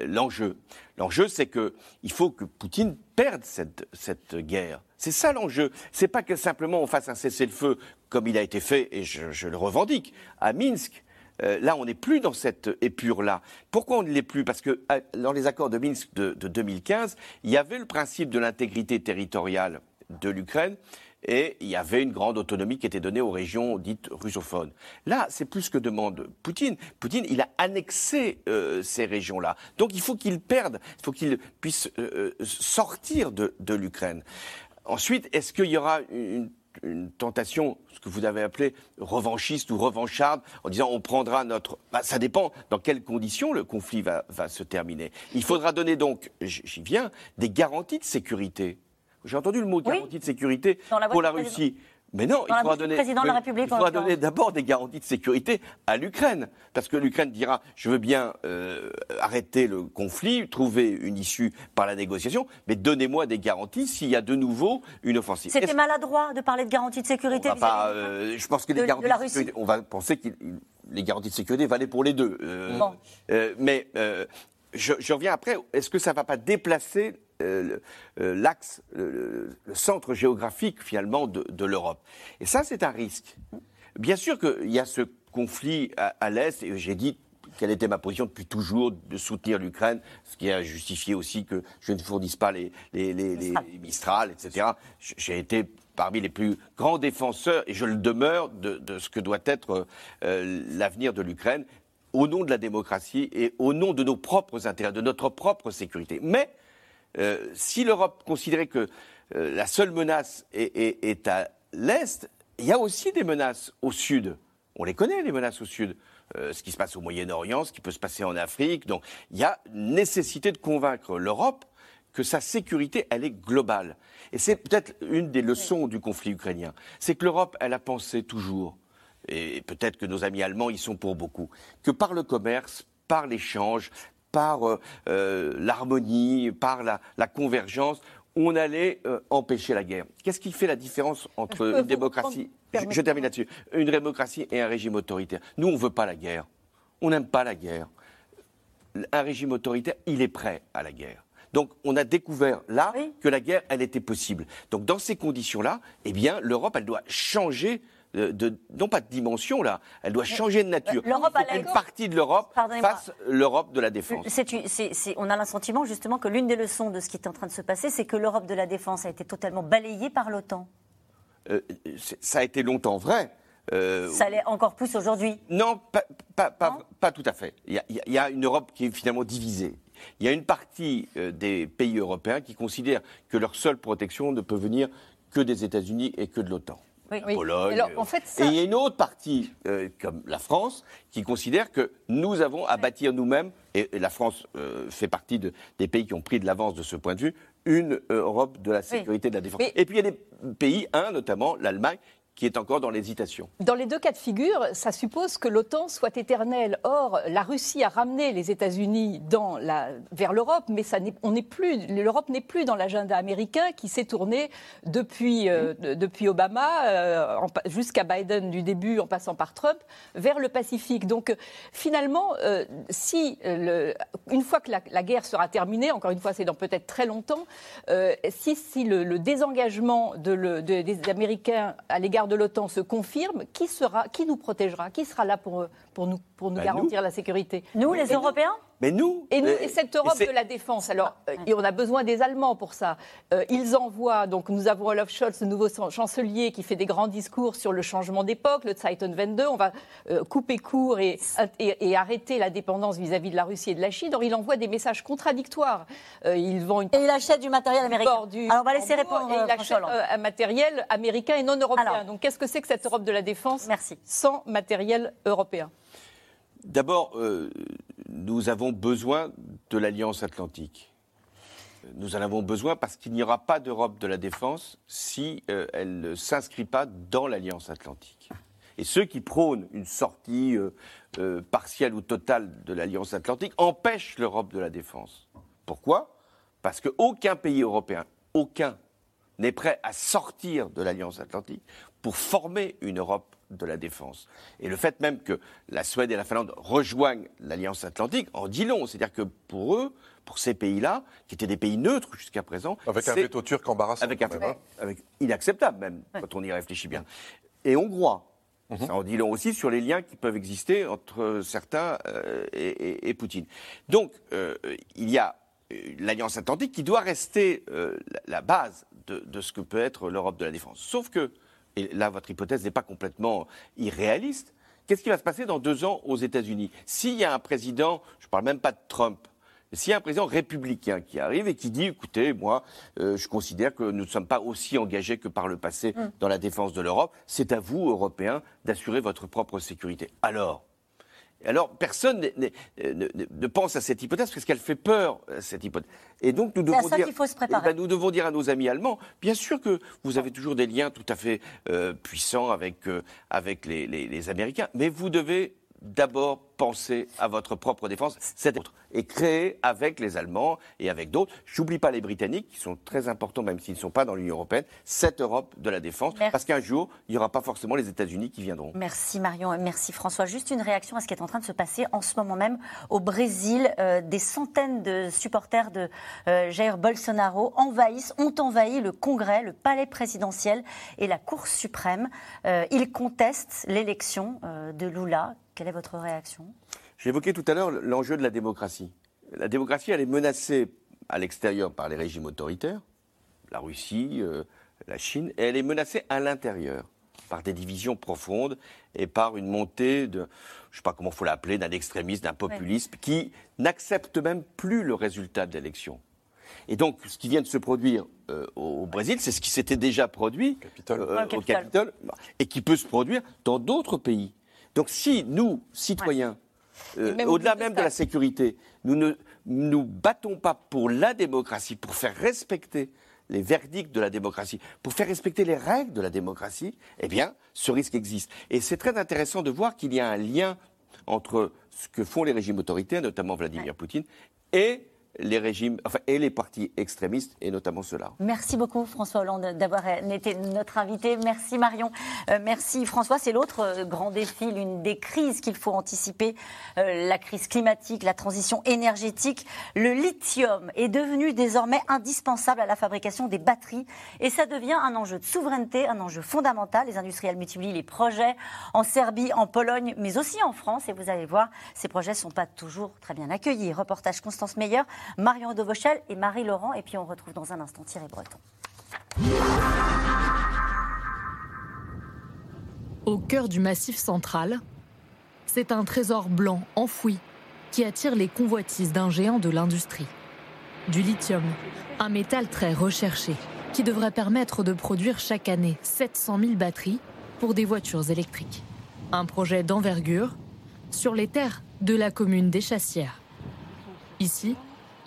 Speaker 22: l'enjeu? L'enjeu, c'est qu'il faut que Poutine perde cette, cette guerre. C'est ça l'enjeu. C'est pas que simplement on fasse un cessez-le-feu comme il a été fait, et je, je le revendique, à Minsk. Euh, là, on n'est plus dans cette épure-là. Pourquoi on ne l'est plus? Parce que euh, dans les accords de Minsk de, 2015, il y avait le principe de l'intégrité territoriale de l'Ukraine et il y avait une grande autonomie qui était donnée aux régions dites russophones. Là, c'est plus ce que demande Poutine. Poutine, il a annexé euh, ces régions-là. Donc il faut qu'il perde, il faut qu'il puisse sortir de, de l'Ukraine. Ensuite, est-ce qu'il y aura une une tentation, ce que vous avez appelé revanchiste ou revancharde, en disant on prendra notre. Bah, ça dépend dans quelles conditions le conflit va, va se terminer. Il faudra donner donc, j'y viens, des garanties de sécurité. J'ai entendu le mot garantie de sécurité pour la Russie. Mais non, il faudra donner, il faudra donner d'abord des garanties de sécurité à l'Ukraine. Parce que l'Ukraine dira je veux bien euh, arrêter le conflit, trouver une issue par la négociation, mais donnez-moi des garanties s'il y a de nouveau une offensive.
Speaker 1: C'était maladroit de parler de garanties de sécurité
Speaker 22: euh, Je pense que les garanties de, sécurité, on va penser que les garanties de sécurité valaient pour les deux. Euh, mais je, je, reviens après, est-ce que ça ne va pas déplacer euh, euh, l'axe, le, centre géographique finalement de, l'Europe. Et ça, c'est un risque. Bien sûr qu'il y a ce conflit à, l'Est, et j'ai dit quelle était ma position depuis toujours de soutenir l'Ukraine, ce qui a justifié aussi que je ne fournisse pas les, les, les, Mistral. etc. J'ai été parmi les plus grands défenseurs, et je le demeure, de, de ce que doit être euh, l'avenir de l'Ukraine, au nom de la démocratie et au nom de nos propres intérêts, de notre propre sécurité. Mais euh, si l'Europe considérait que euh, la seule menace est, à l'Est, il y a aussi des menaces au Sud. On les connaît, les menaces au Sud. Euh, ce qui se passe au Moyen-Orient, ce qui peut se passer en Afrique. Donc il y a nécessité de convaincre l'Europe que sa sécurité, elle est globale. Et c'est peut-être une des leçons du conflit ukrainien. C'est que l'Europe, elle a pensé toujours, et peut-être que nos amis allemands y sont pour beaucoup, que par le commerce, par l'échange, par euh, euh, l'harmonie, par la, la convergence, on allait euh, empêcher la guerre. Qu'est-ce qui fait la différence entre une
Speaker 24: vous
Speaker 22: démocratie, je termine là-dessus, une démocratie et un régime autoritaire Nous, on ne veut pas la guerre. On n'aime pas la guerre un régime autoritaire, il est prêt à la guerre. Donc on a découvert là que la guerre, elle était possible. Donc dans ces conditions-là, eh bien l'Europe, elle doit changer de, de- non pas de dimension là, elle doit changer de nature.
Speaker 1: l'Europe
Speaker 22: faut qu'une
Speaker 1: l'accord.
Speaker 22: partie de l'Europe fasse l'Europe de la défense.
Speaker 1: Une- c'est- c'est- on a l'sentiment justement que l'une des leçons de ce qui est en train de se passer, c'est que l'Europe de la défense a été totalement balayée par l'OTAN.
Speaker 22: Euh, ça a été longtemps vrai. Euh,
Speaker 1: Ça l'est encore plus aujourd'hui.
Speaker 22: Non, pas, pas- pas- pas tout à fait. Il y, a, il y a- il y a une Europe qui est finalement divisée. Il y a une partie euh, des pays européens qui considèrent que leur seule protection ne peut venir que des États-Unis et que de l'OTAN.
Speaker 24: Oui.
Speaker 22: La Pologne.
Speaker 24: Alors, en fait, ça-
Speaker 22: Et il y a une autre partie, euh, comme la France, qui considère que nous avons à bâtir nous-mêmes, et, et la France euh, fait partie de- des pays qui ont pris de l'avance de ce point de vue, une euh, Europe de la sécurité et de la défense. Et puis il y a des pays, un notamment l'Allemagne, qui est encore dans l'hésitation.
Speaker 24: Dans les deux cas de figure, ça suppose que l'OTAN soit éternelle. Or, la Russie a ramené les États-Unis vers l'Europe, mais l'Europe n'est plus dans l'agenda américain qui s'est tourné depuis, euh, Obama euh, jusqu'à Biden du début, en passant par Trump, vers le Pacifique. Donc, finalement, euh, si une fois que la, guerre sera terminée, encore une fois, c'est dans peut-être très longtemps, si, le, désengagement des Américains à l'égard de l'OTAN se confirme, qui, sera, qui nous protégera Qui sera là pour, pour nous, pour nous
Speaker 22: Bah,
Speaker 24: garantir la sécurité?
Speaker 1: Nous, les
Speaker 24: Et
Speaker 1: Européens?
Speaker 22: Mais nous
Speaker 24: et, nous,
Speaker 22: euh,
Speaker 24: et cette
Speaker 22: et
Speaker 24: Europe de la défense, alors, euh, et on a besoin des Allemands pour ça. Euh, ils envoient, donc nous avons Olaf Scholz, le nouveau chan- chancelier, qui fait des grands discours sur le changement d'époque, le Zeitenwende. On va euh, couper court et, et- et arrêter la dépendance vis-à-vis de la Russie et de la Chine. Donc il envoie des messages contradictoires. Euh, ils vend une
Speaker 1: Et il achète du matériel américain. Alors on va laisser répondre
Speaker 24: et il achète euh, un matériel américain et non européen.
Speaker 1: Alors.
Speaker 24: Donc qu'est-ce que c'est que cette Europe de la défense
Speaker 1: Merci.
Speaker 24: sans matériel européen?
Speaker 22: D'abord, euh, nous avons besoin de l'Alliance atlantique. Nous en avons besoin parce qu'il n'y aura pas d'Europe de la défense si euh, elle ne s'inscrit pas dans l'Alliance atlantique. Et ceux qui prônent une sortie euh, partielle ou totale de l'Alliance atlantique empêchent l'Europe de la défense. Pourquoi? Parce qu'aucun pays européen, aucun, n'est prêt à sortir de l'Alliance atlantique pour former une Europe de la défense. Et le fait même que la Suède et la Finlande rejoignent l'Alliance atlantique en dit long. C'est-à-dire que pour eux, pour ces pays-là, qui étaient des pays neutres jusqu'à présent,
Speaker 23: Avec un veto turc embarrassant.
Speaker 22: avec un
Speaker 23: même, hein.
Speaker 22: avec- inacceptable même, quand on y réfléchit bien. Et hongrois. Ça en dit long aussi sur les liens qui peuvent exister entre certains euh, et, et- et Poutine. Donc, euh, il y a euh, l'Alliance Atlantique qui doit rester euh, la, la base de, de ce que peut être l'Europe de la défense. Sauf que, et là votre hypothèse n'est pas complètement irréaliste, qu'est-ce qui va se passer dans deux ans aux États-Unis? S'il y a un président, je ne parle même pas de Trump, s'il y a un président républicain qui arrive et qui dit, écoutez, moi, euh, je considère que nous ne sommes pas aussi engagés que par le passé
Speaker 1: Mm.
Speaker 22: dans la défense de l'Europe, c'est à vous, Européens, d'assurer votre propre sécurité. Alors alors, personne n'est- ne, pense à cette hypothèse parce qu'elle fait peur, euh, cette hypothèse. Et donc, nous devons dire,
Speaker 1: qu'il faut se préparer.
Speaker 22: Eh ben, nous devons dire à nos amis allemands, bien sûr que vous avez toujours des liens tout à fait euh, puissants avec, euh, avec les, les- les Américains, mais vous devez d'abord penser à votre propre défense, c'est autre, et créer avec les Allemands et avec d'autres. J'oublie pas les Britanniques qui sont très importants, même s'ils ne sont pas dans l'Union européenne, cette Europe de la défense,
Speaker 1: Merci.
Speaker 22: parce qu'un jour, il n'y aura pas forcément les États-Unis qui viendront.
Speaker 1: Merci Marion merci François. Juste une réaction à ce qui est en train de se passer en ce moment même au Brésil. Euh, des centaines de supporters de euh, Jair Bolsonaro envahissent, ont envahi le Congrès, le palais présidentiel et la Cour suprême. Euh, ils contestent l'élection euh, de Lula. Quelle est votre réaction?
Speaker 22: J'évoquais tout à l'heure l'enjeu de la démocratie. La démocratie, elle est menacée à l'extérieur par les régimes autoritaires, la Russie, euh, la Chine, et elle est menacée à l'intérieur par des divisions profondes et par une montée de, je ne sais pas comment il faut l'appeler, d'un extrémisme, d'un populisme qui n'accepte même plus le résultat de l'élection. Et donc, ce qui vient de se produire euh, au Brésil, c'est ce qui s'était déjà produit euh, au Capitole et qui peut se produire dans d'autres pays. Donc, si nous, citoyens, euh, au-delà même de la sécurité, nous ne nous battons pas pour la démocratie, pour faire respecter les verdicts de la démocratie, pour faire respecter les règles de la démocratie, eh bien, ce risque existe. Et c'est très intéressant de voir qu'il y a un lien entre ce que font les régimes autoritaires, notamment Vladimir Poutine, et les régimes, enfin, et les partis extrémistes, et notamment ceux-là.
Speaker 1: Merci beaucoup François Hollande d'avoir été notre invité. Merci Marion. Euh, merci François. C'est l'autre euh, grand défi, l'une des crises qu'il faut anticiper, euh, la crise climatique, la transition énergétique. Le lithium est devenu désormais indispensable à la fabrication des batteries et ça devient un enjeu de souveraineté, un enjeu fondamental. Les industriels multiplient les projets en Serbie, en Pologne, mais aussi en France. Et vous allez voir, ces projets ne sont pas toujours très bien accueillis. Reportage Constance Meyer. Marion Devauchel et Marie Laurent. Et puis on retrouve dans un instant Thierry Breton.
Speaker 25: Au cœur du massif central, c'est un trésor blanc enfoui qui attire les convoitises d'un géant de l'industrie. Du lithium, un métal très recherché qui devrait permettre de produire chaque année 700 000 batteries pour des voitures électriques. Un projet d'envergure sur les terres de la commune des Chassières. Ici,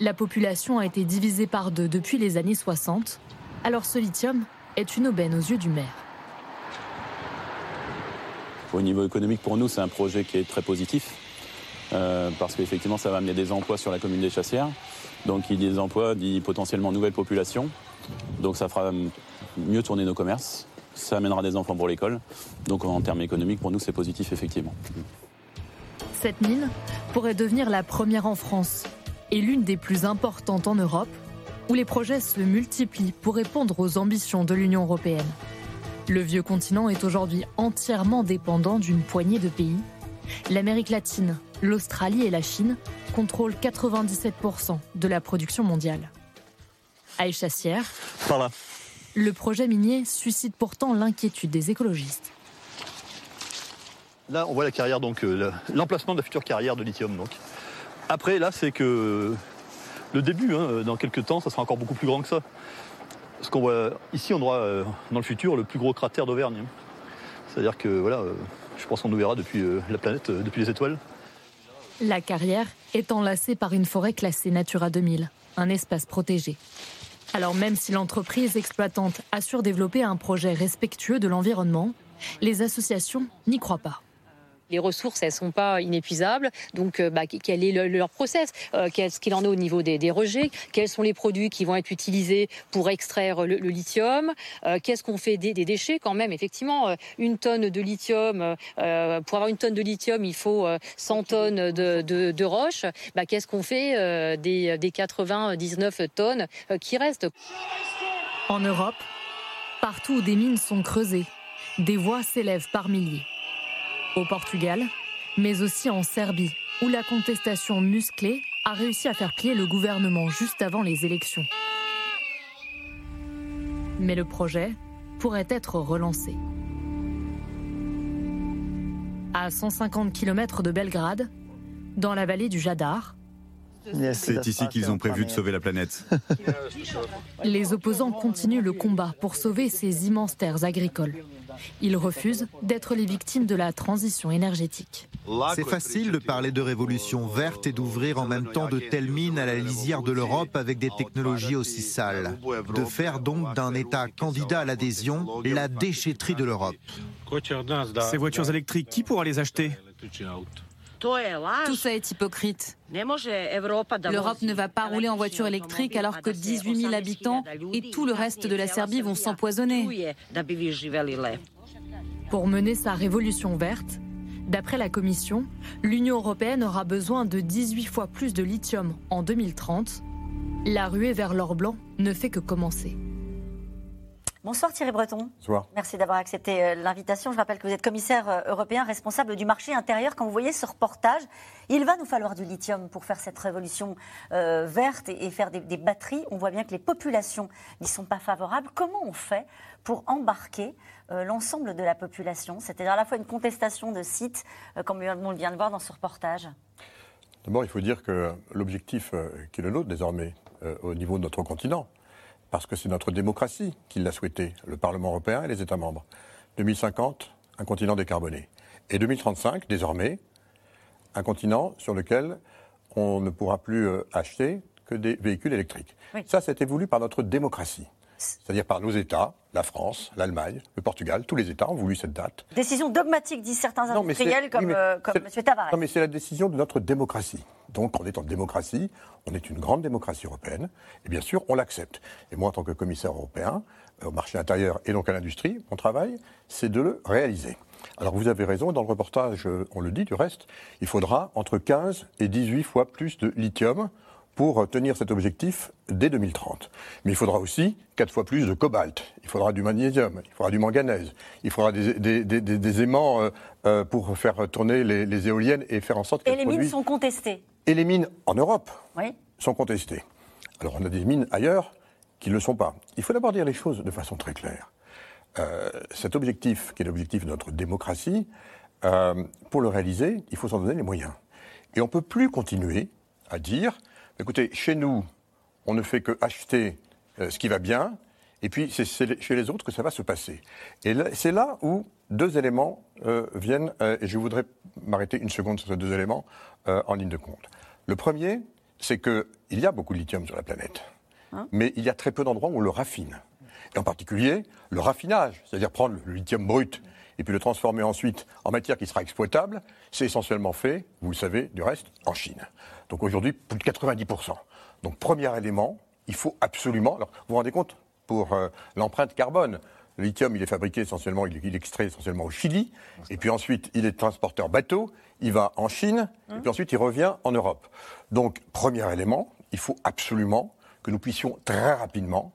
Speaker 25: la population a été divisée par deux depuis les années 60, alors ce lithium est une aubaine aux yeux du maire.
Speaker 26: Au niveau économique, pour nous, c'est un projet qui est très positif, euh, parce qu'effectivement, ça va amener des emplois sur la commune des Chassières. Donc, il dit des emplois, dit potentiellement nouvelle population. Donc, ça fera mieux tourner nos commerces. Ça amènera des enfants pour l'école. Donc, en termes économiques, pour nous, c'est positif, effectivement.
Speaker 25: Cette mine pourrait devenir la première en France est l'une des plus importantes en Europe, où les projets se multiplient pour répondre aux ambitions de l'Union européenne. Le vieux continent est aujourd'hui entièrement dépendant d'une poignée de pays. L'Amérique latine, l'Australie et la Chine contrôlent 97% de la production mondiale. À Échassière, le projet minier suscite pourtant l'inquiétude des écologistes.
Speaker 27: Là, on voit la carrière, donc euh, l'emplacement de la future carrière de lithium. Donc. Après, là, c'est que le début, hein, dans quelques temps, ça sera encore beaucoup plus grand que ça. Parce qu'on voit ici, on aura euh, dans le futur le plus gros cratère d'Auvergne. C'est-à-dire que voilà, euh, je pense qu'on nous verra depuis euh, la planète, depuis les étoiles.
Speaker 25: La carrière est enlacée par une forêt classée Natura 2000, un espace protégé. Alors même si l'entreprise exploitante assure développer un projet respectueux de l'environnement, les associations n'y croient pas
Speaker 28: les ressources, elles ne sont pas inépuisables. Donc, euh, bah, quel est leur process euh, Qu'est-ce qu'il en est au niveau des, rejets Quels sont les produits qui vont être utilisés pour extraire le, lithium euh, Qu'est-ce qu'on fait des, déchets Quand même, effectivement, une tonne de lithium, pour avoir une tonne de lithium, il faut 100 tonnes de, de, roches. Bah, Qu'est-ce qu'on fait des, des 99 tonnes qui restent?
Speaker 25: En Europe, partout où des mines sont creusées, des voix s'élèvent par milliers au Portugal, mais aussi en Serbie, où la contestation musclée a réussi à faire plier le gouvernement juste avant les élections. Mais le projet pourrait être relancé. À 150 km de Belgrade, dans la vallée du Jadar,
Speaker 21: c'est ici qu'ils ont prévu de sauver la planète.
Speaker 25: Les opposants continuent le combat pour sauver ces immenses terres agricoles. Ils refusent d'être les victimes de la transition énergétique.
Speaker 21: C'est facile de parler de révolution verte et d'ouvrir en même temps de telles mines à la lisière de l'Europe avec des technologies aussi sales. De faire donc d'un État candidat à l'adhésion la déchetterie de l'Europe.
Speaker 29: Ces voitures électriques, qui pourra les acheter?
Speaker 30: Tout ça est hypocrite. L'Europe ne va pas rouler en voiture électrique alors que 18 000 habitants et tout le reste de la Serbie vont s'empoisonner.
Speaker 25: Pour mener sa révolution verte, d'après la Commission, l'Union européenne aura besoin de 18 fois plus de lithium en 2030. La ruée vers l'or blanc ne fait que commencer.
Speaker 1: Bonsoir Thierry Breton.
Speaker 23: Bonsoir.
Speaker 1: Merci d'avoir accepté euh, l'invitation. Je rappelle que vous êtes commissaire euh, européen responsable du marché intérieur. Quand vous voyez ce reportage, il va nous falloir du lithium pour faire cette révolution euh, verte et, faire des, batteries. On voit bien que les populations n'y sont pas favorables. Comment on fait pour embarquer l'ensemble de la population? C'est-à-dire à la fois une contestation de sites, comme on vient de voir dans ce reportage.
Speaker 31: D'abord, il faut dire que l'objectif qui est le nôtre désormais au niveau de notre continent, parce que c'est notre démocratie qui l'a souhaité, le Parlement européen et les États membres. 2050, un continent décarboné. Et 2035, désormais, un continent sur lequel on ne pourra plus euh, acheter que des véhicules électriques. Ça, c'était voulu par notre démocratie c'est-à-dire par nos États, la France, l'Allemagne, le Portugal, tous les États ont voulu cette date.
Speaker 1: Décision dogmatique, disent certains industriels comme, euh, M. Tavares.
Speaker 31: Non, mais c'est la décision de notre démocratie. Donc, on est en démocratie, on est une grande démocratie européenne, et bien sûr, on l'accepte. Et moi, en tant que commissaire européen, euh, au marché intérieur et donc à l'industrie, mon travail, c'est de le réaliser. Alors vous avez raison, dans le reportage, euh, on le dit du reste, il faudra entre 15 et 18 fois plus de lithium pour tenir cet objectif dès 2030. Mais il faudra aussi quatre fois plus de cobalt, il faudra du magnésium, il faudra du manganèse, il faudra des, aimants euh, euh, pour faire tourner les, éoliennes et faire en sorte
Speaker 1: que... Et les mines sont contestées
Speaker 31: Et les mines en Europe sont contestées. Alors on a des mines ailleurs qui ne le sont pas. Il faut d'abord dire les choses de façon très claire. Euh, cet objectif, qui est l'objectif de notre démocratie, pour le réaliser, il faut s'en donner les moyens. Et on ne peut plus continuer à dire Écoutez, chez nous, on ne fait que acheter euh, ce qui va bien, et puis c'est chez les autres que ça va se passer. Et c'est là où deux éléments euh, viennent, euh, et je voudrais m'arrêter une seconde sur ces deux éléments en ligne de compte. Le premier, c'est qu'il y a beaucoup de lithium sur la planète, hein mais il y a très peu d'endroits où on le raffine. Et en particulier, le raffinage, c'est-à-dire prendre le lithium brut et puis le transformer ensuite en matière qui sera exploitable, c'est essentiellement fait, vous le savez, du reste, en Chine. Donc aujourd'hui, plus de 90%. Donc premier élément, il faut absolument... Alors vous vous rendez compte, pour euh, l'empreinte carbone, le lithium, il est fabriqué essentiellement, il est extrait essentiellement au Chili, et puis ensuite, il est transporteur bateau, il va en Chine, et puis ensuite, il revient en Europe. Donc, premier élément, il faut absolument que nous puissions très rapidement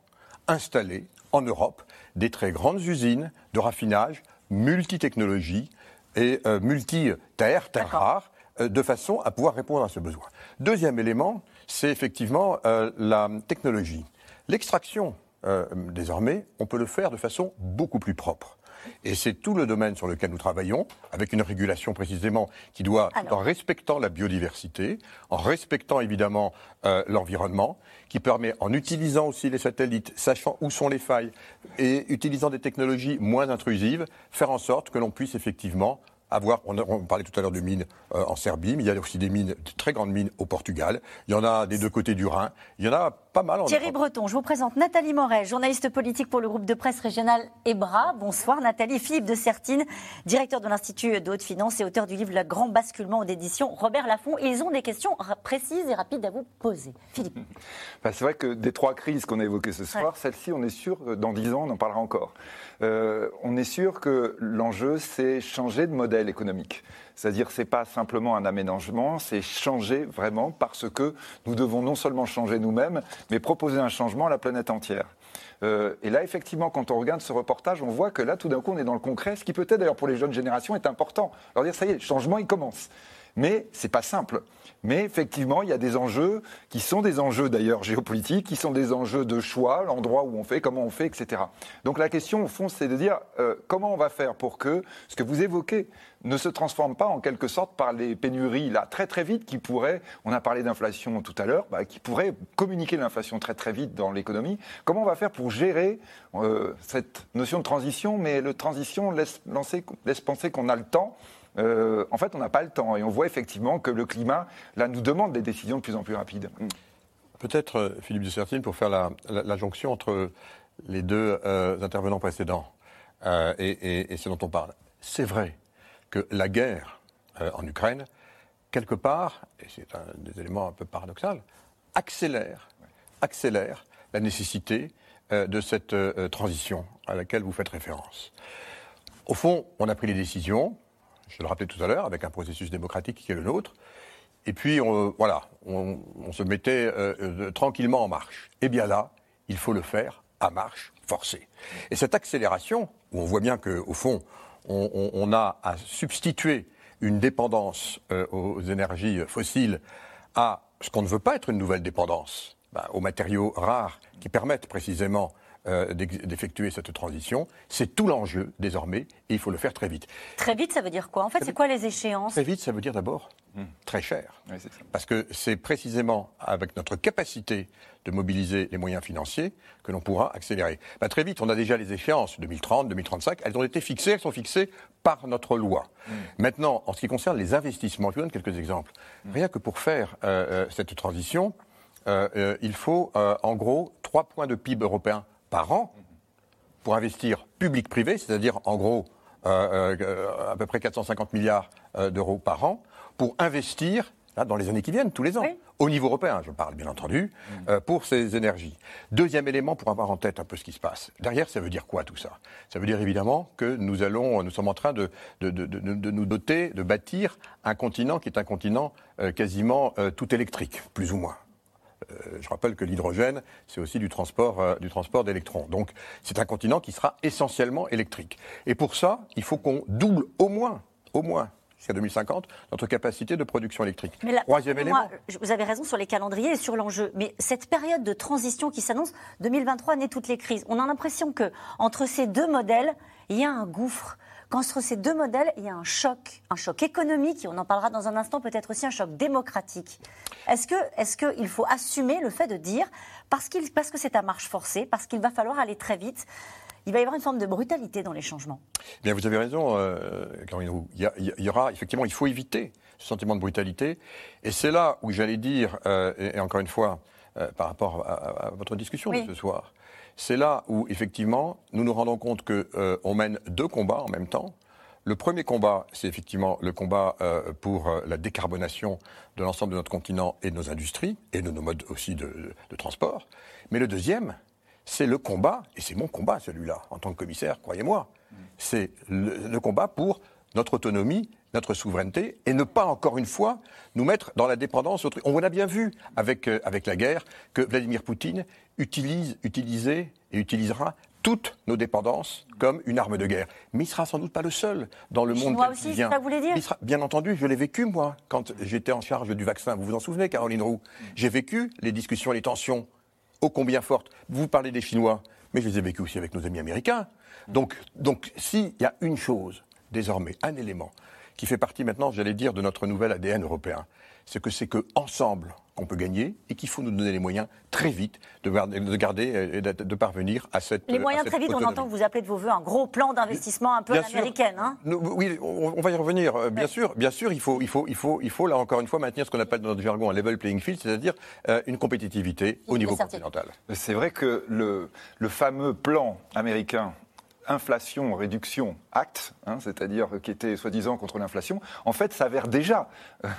Speaker 31: installer en Europe des très grandes usines de raffinage multi-technologie et euh, multi-terres, terres rares, de façon à pouvoir répondre à ce besoin. Deuxième élément, c'est effectivement euh, la technologie. L'extraction, euh, désormais, on peut le faire de façon beaucoup plus propre. Et c'est tout le domaine sur lequel nous travaillons, avec une régulation précisément qui doit, en respectant la biodiversité, en respectant évidemment l'environnement, qui permet, en utilisant aussi les satellites, sachant où sont les failles et utilisant des technologies moins intrusives, faire en sorte que l'on puisse effectivement avoir, on, parlait tout à l'heure de mines euh, en Serbie, mais il y a aussi des mines, de très grandes mines au Portugal. Il y en a des deux côtés du Rhin. Il y en a pas mal. En
Speaker 1: Thierry Breton, je vous présente Nathalie Moret, journaliste politique pour le groupe de presse régional EBRA. Bonsoir Nathalie. Philippe de Sertine, directeur de l'Institut de haute finance et auteur du livre Le Grand basculement d'édition Robert Laffont. ils ont des questions précises et rapides à vous poser. Philippe.
Speaker 32: Bah, c'est vrai que des trois crises qu'on a évoquées ce soir, celle-ci, on est sûr, dans dix ans, on en parlera encore. Euh, on est sûr que l'enjeu, c'est changer de modèle économique. C'est-à-dire, c'est pas simplement un aménagement, c'est changer vraiment parce que nous devons non seulement changer nous-mêmes, mais proposer un changement à la planète entière. Euh, et là, effectivement, quand on regarde ce reportage, on voit que là, tout d'un coup, on est dans le concret, ce qui peut-être d'ailleurs pour les jeunes générations est important. Leur dire, ça y est, le changement, il commence. Mais c'est pas simple. Mais effectivement, il y a des enjeux qui sont des enjeux d'ailleurs géopolitiques, qui sont des enjeux de choix, l'endroit où on fait, comment on fait, etc. Donc la question au fond, c'est de dire euh, comment on va faire pour que ce que vous évoquez ne se transforme pas en quelque sorte par les pénuries là très très vite qui pourraient, on a parlé d'inflation tout à l'heure, bah, qui pourraient communiquer l'inflation très très vite dans l'économie. Comment on va faire pour gérer euh, cette notion de transition Mais le transition laisse, laisse penser qu'on a le temps euh, en fait, on n'a pas le temps. Et on voit effectivement que le climat, là, nous demande des décisions de plus en plus rapides. Mm.
Speaker 31: Peut-être, euh, Philippe de Sertine, pour faire la, jonction entre les deux euh, intervenants précédents et, ce dont on parle. C'est vrai que la guerre en Ukraine, quelque part, et c'est un des éléments un peu paradoxal, accélère, accélère la nécessité de cette transition à laquelle vous faites référence. Au fond, on a pris les décisions, je le rappelais tout à l'heure, avec un processus démocratique qui est le nôtre. Et puis, voilà, on, se mettait euh, euh, tranquillement en marche. Eh bien là, il faut le faire à marche forcée. Et cette accélération, où on voit bien qu'au fond, on, a à substituer une dépendance euh, aux énergies fossiles à ce qu'on ne veut pas être une nouvelle dépendance, bah, aux matériaux rares qui permettent précisément euh, d'effectuer cette transition. C'est tout l'enjeu désormais et il faut le faire très vite.
Speaker 1: Très vite, ça veut dire quoi? En fait, c'est quoi les échéances?
Speaker 31: Très vite, ça veut dire d'abord hmm. très cher. Parce que c'est précisément avec notre capacité de mobiliser les moyens financiers que l'on pourra accélérer. Bah, très vite, on a déjà les échéances 2030, 2035. Elles ont été fixées, elles sont fixées par notre loi. Hmm. Maintenant, en ce qui concerne les investissements, je vous donne quelques exemples. Hmm. Rien que pour faire euh, euh, cette transition, il faut en gros trois points de PIB européen par an pour investir public-privé, c'est-à-dire en gros euh, euh, à peu près 450 milliards euh, d'euros par an, pour investir dans les années qui viennent, tous les ans, au niveau européen, je parle bien entendu, mm. pour ces énergies. Deuxième élément pour avoir en tête un peu ce qui se passe. Derrière, ça veut dire quoi tout ça? Ça veut dire évidemment que nous allons, nous sommes en train de, de, nous doter, de bâtir un continent qui est un continent quasiment tout électrique, plus ou moins. Euh, je rappelle que l'hydrogène, c'est aussi du transport, euh, du transport d'électrons. Donc, c'est un continent qui sera essentiellement électrique. Et pour ça, il faut qu'on double au moins, au moins, jusqu'à 2050, notre capacité de production électrique.
Speaker 1: Mais Troisième élément. vous avez raison sur les calendriers et sur l'enjeu. Mais cette période de transition qui s'annonce, 2023 naît toutes les crises. On a l'impression que entre ces deux modèles, il y a un gouffre qu'entre ces deux modèles, il y a un choc, un choc économique, et on en parlera dans un instant, peut-être aussi un choc démocratique. Est-ce qu'il est faut assumer le fait de dire, parce, parce que c'est à marche forcée, parce qu'il va falloir aller très vite, il va y avoir une forme de brutalité dans les changements?
Speaker 31: Bien, vous avez raison, euh, Caroline Il, y aura effectivement, il faut éviter ce sentiment de brutalité. Et c'est là où j'allais dire, euh, et, encore une fois, euh, par rapport à, votre discussion de ce soir, c'est là où, effectivement, nous nous rendons compte qu'on euh, mène deux combats en même temps. Le premier combat, c'est effectivement le combat euh, pour euh, la décarbonation de l'ensemble de notre continent et de nos industries, et de nos modes aussi de, transport. Mais le deuxième, c'est le combat, et c'est mon combat celui-là, en tant que commissaire, croyez-moi, c'est le, combat pour notre autonomie notre souveraineté et ne pas, encore une fois, nous mettre dans la dépendance. On a bien vu avec, avec la guerre que Vladimir Poutine utilise, utilisait et utilisera toutes nos dépendances comme une arme de guerre. Mais il sera sans doute pas le seul dans le monde
Speaker 1: qui vient. Ça voulez dire
Speaker 31: bien entendu, je l'ai vécu moi quand j'étais en charge du vaccin. Vous vous en souvenez, Caroline Roux? J'ai vécu les discussions et les tensions ô combien fortes. Vous parlez des Chinois, mais je les ai vécues aussi avec nos amis américains. Donc, donc s'il y a une chose désormais, un élément qui fait partie maintenant, j'allais dire, de notre nouvel ADN européen, c'est que c'est que ensemble qu'on peut gagner et qu'il faut nous donner les moyens très vite de, garder et de, parvenir à cette.
Speaker 1: Les moyens très vite, on entend que vous appelez de vos voeux un gros plan d'investissement un peu américain. Hein
Speaker 31: oui, on, va y revenir. Euh, bien sûr, bien sûr, il faut, il faut, il faut, il faut là encore une fois maintenir ce qu'on appelle dans notre jargon un level playing field, c'est-à-dire euh, une compétitivité au niveau continental.
Speaker 32: C'est vrai que le, le fameux plan américain inflation, réduction, acte, hein, c'est-à-dire qui était soi-disant contre l'inflation, en fait s'avère déjà,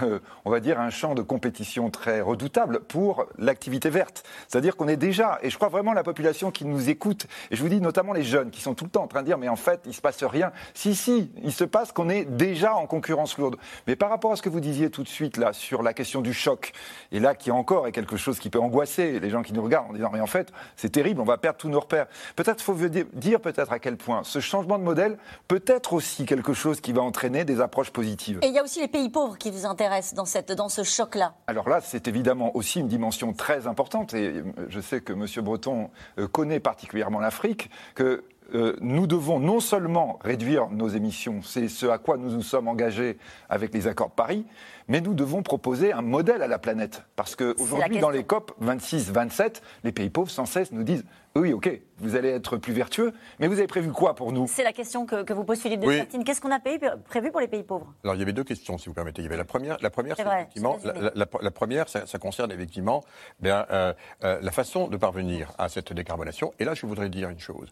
Speaker 32: euh, on va dire, un champ de compétition très redoutable pour l'activité verte. C'est-à-dire qu'on est déjà, et je crois vraiment la population qui nous écoute, et je vous dis notamment les jeunes qui sont tout le temps en train de dire, mais en fait, il ne se passe rien. Si, si, il se passe qu'on est déjà en concurrence lourde. Mais par rapport à ce que vous disiez tout de suite là, sur la question du choc, et là qui encore est quelque chose qui peut angoisser les gens qui nous regardent en disant, mais en fait, c'est terrible, on va perdre tous nos repères. Peut-être faut dire peut-être à quel point ce changement de modèle peut être aussi quelque chose qui va entraîner des approches positives.
Speaker 1: Et il y a aussi les pays pauvres qui vous intéressent dans, cette, dans ce choc-là.
Speaker 32: Alors là, c'est évidemment aussi une dimension très importante, et euh, je sais que M. Breton euh, connaît particulièrement l'Afrique, que euh, nous devons non seulement réduire nos émissions, c'est ce à quoi nous nous sommes engagés avec les accords de Paris, mais nous devons proposer un modèle à la planète. Parce qu'aujourd'hui, dans les COP 26, 27, les pays pauvres sans cesse nous disent oui, ok, vous allez être plus vertueux, mais vous avez prévu quoi pour nous?
Speaker 1: C'est la question que, vous pose Philippe de oui. Qu'est-ce qu'on a prévu pour les pays pauvres?
Speaker 31: Alors, il y avait deux questions, si vous permettez. Il y avait la première, la première, effectivement, la, première, ça, concerne effectivement bien, euh, euh, la façon de parvenir à cette décarbonation. Et là, je voudrais dire une chose.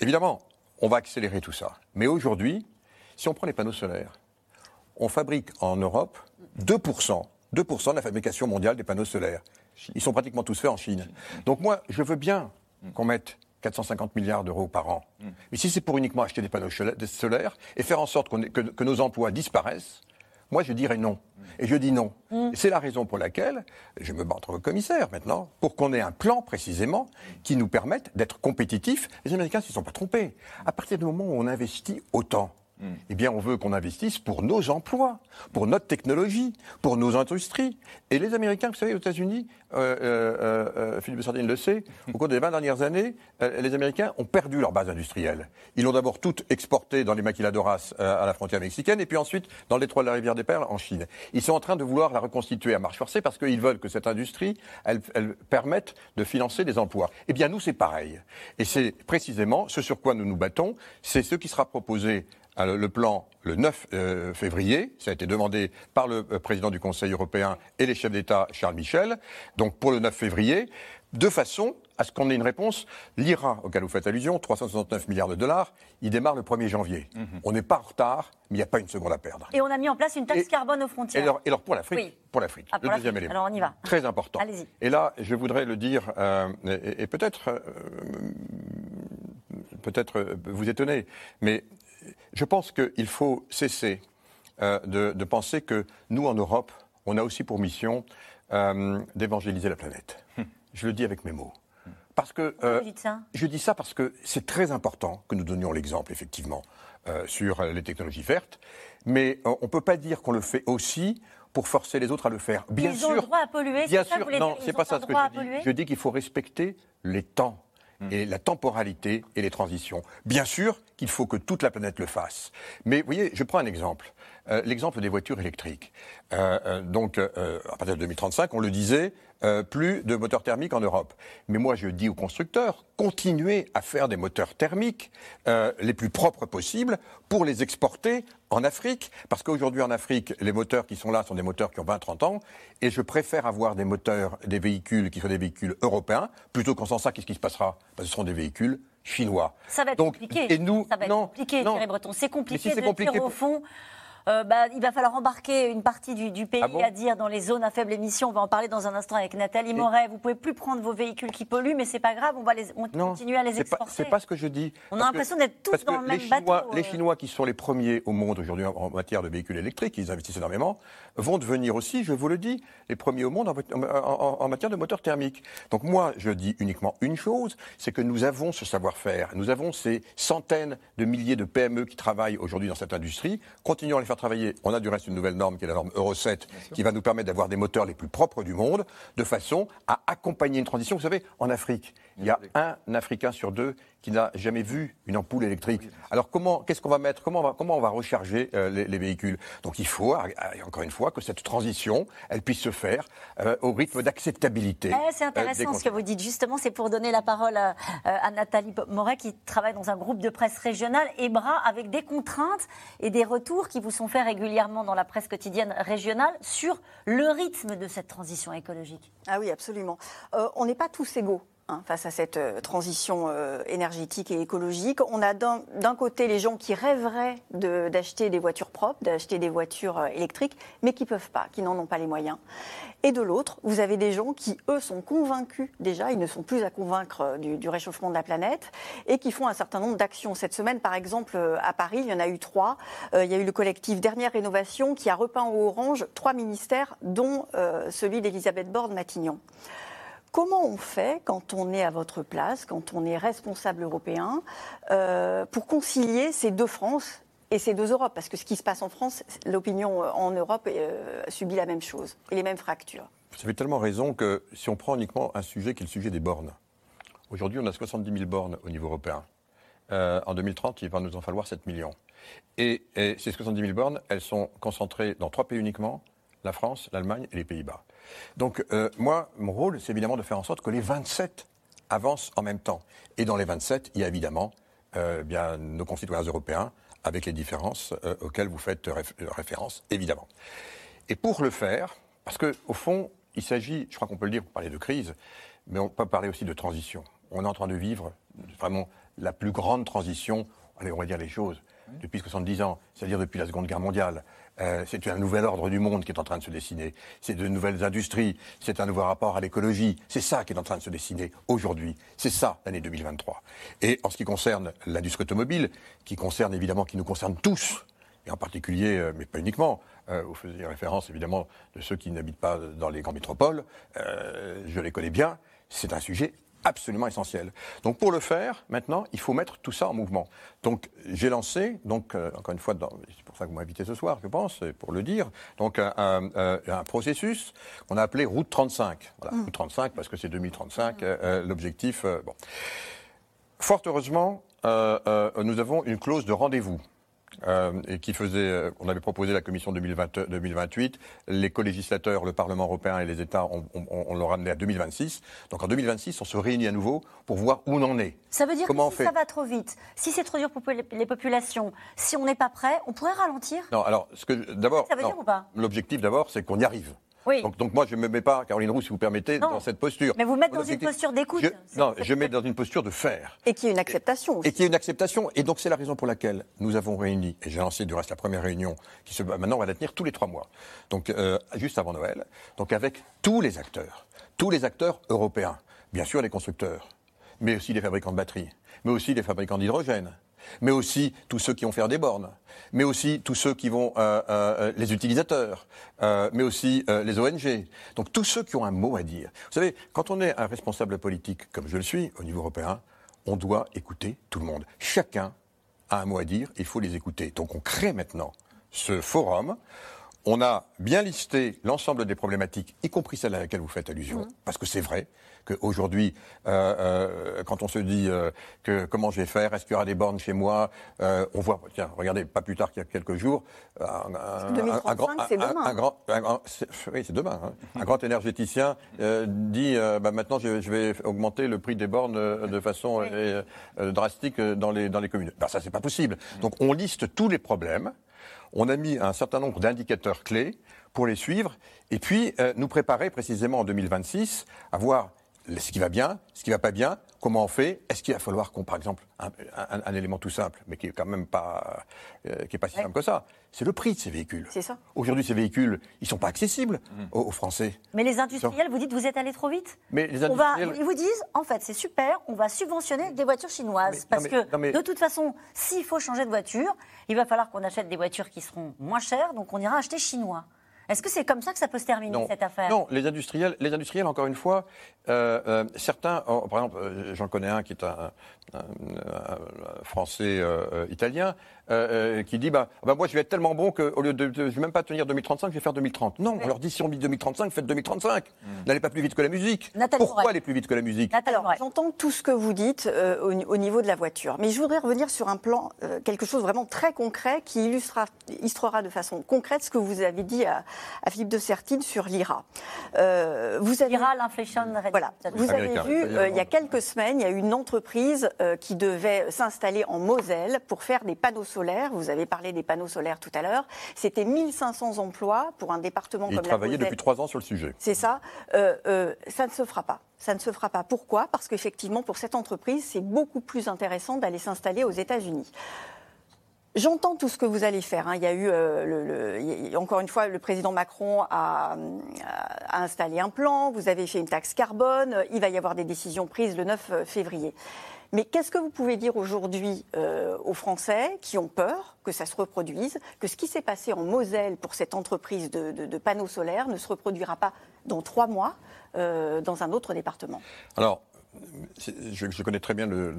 Speaker 31: Évidemment, on va accélérer tout ça. Mais aujourd'hui, si on prend les panneaux solaires, on fabrique en Europe 2%, 2 de la fabrication mondiale des panneaux solaires. Ils sont pratiquement tous faits en Chine. Donc moi, je veux bien qu'on mette 450 milliards d'euros par an. Mais si c'est pour uniquement acheter des panneaux solaires et faire en sorte que, que, nos emplois disparaissent, Moi, je dirais non. Et je dis non. Mm. C'est la raison pour laquelle je me bats entre le commissaire maintenant, pour qu'on ait un plan précisément qui nous permette d'être compétitifs. Les Américains ne s'y sont pas trompés. À partir du moment où on investit autant, eh bien, on veut qu'on investisse pour nos emplois, pour notre technologie, pour nos industries. Et les Américains, vous savez, aux États-Unis, euh, euh, euh, Philippe Sardine le sait, au cours des 20 dernières années, les Américains ont perdu leur base industrielle. Ils l'ont d'abord toute exportée dans les maquiladoras à la frontière mexicaine et puis ensuite dans l'étroit de la rivière des Perles en Chine. Ils sont en train de vouloir la reconstituer à marche forcée parce qu'ils veulent que cette industrie, elle, elle permette de financer des emplois. Eh bien, nous, c'est pareil. Et c'est précisément ce sur quoi nous nous battons. C'est ce qui sera proposé le plan le 9 euh, février. Ça a été demandé par le euh, président du Conseil européen et les chefs d'État, Charles Michel. Donc pour le 9 février, de façon à ce qu'on ait une réponse. L'IRA, auquel vous faites allusion, 369 milliards de dollars, il démarre le 1er janvier. Mhm. On n'est pas en retard, mais il n'y a pas une seconde à perdre.
Speaker 1: Et on a mis en place une taxe carbone aux frontières.
Speaker 31: Et alors, pour l'Afrique, pour l'Afrique,
Speaker 1: ah, le deuxième élément. Alors on y va.
Speaker 31: Très important.
Speaker 1: Allez-y.
Speaker 31: Et là, je voudrais le dire, euh, et, peut-être, peut-être vous étonner, mais je pense qu'il faut cesser euh, de, penser que nous, en Europe, on a aussi pour mission euh, d'évangéliser la planète. Hum. Je le dis avec mes mots. Parce que
Speaker 1: euh, ça?
Speaker 31: je dis ça parce que c'est très important que nous donnions l'exemple, effectivement, sur les technologies vertes. Mais on ne peut pas dire qu'on le fait aussi pour forcer les autres à le faire.
Speaker 1: Bien Ils sûr. ont le droit à polluer.
Speaker 31: Bien sûr. non, c'est pas ça ce que je dis. Je dis qu'il faut respecter les temps. Et la temporalité et les transitions. Bien sûr qu'il faut que toute la planète le fasse. Mais vous voyez, je prends un exemple. Euh, l'exemple des voitures électriques. Euh, euh, donc, à partir de 2035, on le disait, plus de moteurs thermiques en Europe. Mais moi, je dis aux constructeurs, continuez à faire des moteurs thermiques les plus propres possibles pour les exporter en Afrique. Parce qu'aujourd'hui, en Afrique, les moteurs qui sont là sont des moteurs qui ont 20-30 ans. Et je préfère avoir des moteurs, des véhicules qui soient des véhicules européens, plutôt qu'en sens ça, qu'est-ce qui se passera? Ben, Ce seront des véhicules chinois.
Speaker 1: Ça va être compliqué.
Speaker 31: Et nous,
Speaker 1: ça va être
Speaker 31: non,
Speaker 1: compliqué,
Speaker 31: non.
Speaker 1: Breton. C'est compliqué de dire au fond. Euh, bah, il va falloir embarquer une partie du, pays, ah à dire dans les zones à faible émission. On va en parler dans un instant avec Nathalie Moret. Vous pouvez plus prendre vos véhicules qui polluent, mais c'est pas grave, on va les, continuer à les exporter.
Speaker 31: C'est pas ce que je dis.
Speaker 1: On a l'impression d'être tous dans le même
Speaker 31: Chinois,
Speaker 1: bateau.
Speaker 31: Les euh. Chinois, qui sont les premiers au monde aujourd'hui en matière de véhicules électriques, ils investissent énormément, vont devenir aussi, je vous le dis, les premiers au monde en, matière de moteurs thermiques. Donc moi, je dis uniquement une chose, c'est que nous avons ce savoir-faire, nous avons ces centaines de milliers de PME qui travaillent aujourd'hui dans cette industrie. Continuons à les faire travailler. On a du une nouvelle norme qui est la norme Euro 7, qui va nous permettre d'avoir des moteurs les plus propres du monde, de façon à accompagner une transition. Vous savez, en Afrique, il y a un Africain sur deux qui n'a jamais vu une ampoule électrique. Alors comment, qu'est-ce qu'on va mettre comment on va, comment on va recharger euh, les, véhicules? Donc il faut, encore une fois, que cette transition, elle puisse se faire euh, au rythme d'acceptabilité.
Speaker 1: Eh, c'est intéressant ce que vous dites. Justement, c'est pour donner la parole à, à, Nathalie Moret, qui travaille dans un groupe de presse régionale, EBRA, avec des contraintes et des retours qui vous sont faits régulièrement dans la presse quotidienne régionale sur le rythme de cette transition écologique.
Speaker 33: Ah oui, absolument. Euh, on n'est pas tous égaux. Hein, face à cette euh, transition euh, énergétique et écologique. On a d'un côté les gens qui rêveraient d'acheter des voitures propres, d'acheter des voitures euh, électriques, mais qui ne peuvent pas, qui n'en ont pas les moyens. Et de l'autre, vous avez des gens qui, eux, sont convaincus déjà, ils ne sont plus à convaincre du, réchauffement de la planète, et qui font un certain nombre d'actions. Cette semaine, par exemple, à Paris, il y en a eu trois. il y a eu le collectif Dernière Rénovation qui a repeint au orange trois ministères, dont celui d'Elisabeth Borne-Matignon. Comment on fait quand on est à votre place, quand on est responsable européen, euh, pour concilier ces deux France et ces deux Europes Parce que ce qui se passe en France, l'opinion en Europe euh, subit la même chose et les mêmes fractures.
Speaker 31: Vous avez tellement raison que si on prend uniquement un sujet qui est le sujet des bornes, aujourd'hui on a 70 000 bornes au niveau européen. Euh, en 2030, il va nous en falloir 7 millions. Et, et ces 70 000 bornes, elles sont concentrées dans trois pays uniquement, la France, l'Allemagne et les Pays-Bas. Donc euh, moi, mon rôle, c'est évidemment de faire en sorte que les 27 avancent en même temps. Et dans les 27, il y a évidemment euh, bien, nos concitoyens européens, avec les différences euh, auxquelles vous faites référence, évidemment. Et pour le faire, parce qu'au fond, il s'agit, je crois qu'on peut le dire, pour parler de crise, mais on peut parler aussi de transition. On est en train de vivre vraiment la plus grande transition, allez, on va dire les choses, depuis 70 ans, c'est-à-dire depuis la Seconde Guerre mondiale. Euh, c'est un nouvel ordre du monde qui est en train de se dessiner. C'est de nouvelles industries, c'est un nouveau rapport à l'écologie. C'est ça qui est en train de se dessiner aujourd'hui. C'est ça l'année 2023. Et en ce qui concerne l'industrie automobile, qui concerne évidemment, qui nous concerne tous, et en particulier, mais pas uniquement, vous faisiez référence évidemment de ceux qui n'habitent pas dans les grandes métropoles, je les connais bien, c'est un sujet absolument essentiel. Donc pour le faire, maintenant, il faut mettre tout ça en mouvement. Donc j'ai lancé, donc euh, encore une fois, c'est pour ça que vous m'invitez ce soir, je pense, pour le dire, donc un, un, processus qu'on a appelé Route 35. Voilà, mm. Route 35 parce que c'est 2035 euh, euh, l'objectif. bon. Fort heureusement, nous avons une clause de rendez-vous euh, et qui faisait, euh, on avait proposé la commission 2020, 2028, les co-législateurs, le Parlement européen et les États, on, on, on ramené à 2026. Donc en 2026, on se réunit à nouveau pour voir où on en est.
Speaker 1: Ça veut dire que si ça va trop vite, si c'est trop dur pour les populations, si on n'est pas prêt, on pourrait ralentir?
Speaker 31: Non, alors, ce que d'abord, l'objectif d'abord, c'est qu'on y arrive. Donc, moi, je ne me mets pas, Caroline Roux, si vous permettez, dans cette posture.
Speaker 1: Mais vous mettez dans une posture d'écoute.
Speaker 31: Non, je mets dans une posture de faire.
Speaker 33: Et qui est une acceptation aussi.
Speaker 31: Et qui est une acceptation. Et donc c'est la raison pour laquelle nous avons réuni, et j'ai lancé du reste la première réunion, qui se, maintenant on va la tenir tous les trois mois, donc euh, juste avant Noël, donc avec tous les acteurs, tous les acteurs européens, bien sûr les constructeurs, mais aussi les fabricants de batteries, mais aussi les fabricants d'hydrogène, mais aussi tous ceux qui vont faire des bornes, mais aussi tous ceux qui vont, euh, euh, les utilisateurs, euh, mais aussi les ONG. Donc tous ceux qui ont un mot à dire. Vous savez, quand on est un responsable politique, comme je le suis au niveau européen, on doit écouter tout le monde. Chacun a un mot à dire, il faut les écouter. Donc on crée maintenant ce forum. On a bien listé l'ensemble des problématiques, y compris celle à laquelle vous faites allusion, mmh. parce que c'est vrai qu'aujourd'hui, euh, euh, quand on se dit euh, que comment je vais faire, est-ce qu'il y aura des bornes chez moi, on voit, tiens, regardez, pas plus tard qu'il y a quelques jours,
Speaker 33: un, 2035, c'est demain. Un, grand,
Speaker 31: oui, c'est demain. Hein. Un grand énergéticien dit, bah, maintenant, je, vais augmenter le prix des bornes de façon drastique dans les, dans les communes. Ben, ça, c'est pas possible. Donc, on liste tous les problèmes. On a mis un certain nombre d'indicateurs clés pour les suivre et puis nous préparer précisément en 2026 à voir ce qui va bien, ce qui va pas bien, comment on fait Est-ce qu'il va falloir qu'on, par exemple, un, élément tout simple, mais qui est quand même pas, euh, qui est pas si simple que ça, c'est le prix de ces véhicules.
Speaker 33: C'est ça.
Speaker 31: Aujourd'hui, ces véhicules, ils sont pas accessibles mmh. aux, Français.
Speaker 1: Mais les industriels, vous dites, vous êtes allé trop vite?
Speaker 31: Mais les industriels...
Speaker 1: ils vous disent, en fait, c'est super, on va subventionner des voitures chinoises, parce que de toute façon, s'il faut changer de voiture, il va falloir qu'on achète des voitures qui seront moins chères, donc on ira acheter chinois. Est-ce que c'est comme ça que ça peut se terminer, cette affaire?
Speaker 31: Non, les industriels, les industriels, encore une fois, euh, euh, certains, oh, par exemple, euh, j'en connais un qui est un, français italien, qui dit bah, bah, moi je vais être tellement bon qu'au lieu de, je vais même pas tenir 2035, je vais faire 2030. Non, on leur dit si on dit 2035, faites 2035. Hmm. N'allez pas plus vite que la musique. Pourquoi aller plus vite que la musique?
Speaker 33: Alors, j'entends tout ce que vous dites au, niveau de la voiture, mais je voudrais revenir sur un plan, quelque chose vraiment très concret qui illustrera, illustrera de façon concrète ce que vous avez dit à, à Philippe de Sertine sur l'IRA.
Speaker 1: Euh, vous avez l'IRA, l'inflation
Speaker 33: Voilà. Vous avez vu, euh, il y a quelques semaines, il y a une entreprise euh, qui devait s'installer en Moselle pour faire des panneaux solaires. Vous avez parlé des panneaux solaires tout à l'heure. C'était 1500 emplois pour un département comme la
Speaker 31: travaillait depuis trois ans sur le sujet.
Speaker 33: C'est ça. ça ne se fera pas. Ça ne se fera pas. Pourquoi? Parce qu'effectivement, pour cette entreprise, c'est beaucoup plus intéressant d'aller s'installer aux États-Unis. J'entends tout ce que vous allez faire. Hein. Il y a eu, euh, encore une fois, le président Macron a, installé un plan. Vous avez fait une taxe carbone. Il va y avoir des décisions prises le 9 euh, février. Mais qu'est-ce que vous pouvez dire aujourd'hui euh, aux Français qui ont peur que ça se reproduise, que ce qui s'est passé en Moselle pour cette entreprise de, panneaux solaires ne se reproduira pas dans trois mois dans un autre département?
Speaker 31: Alors, je, connais très bien le.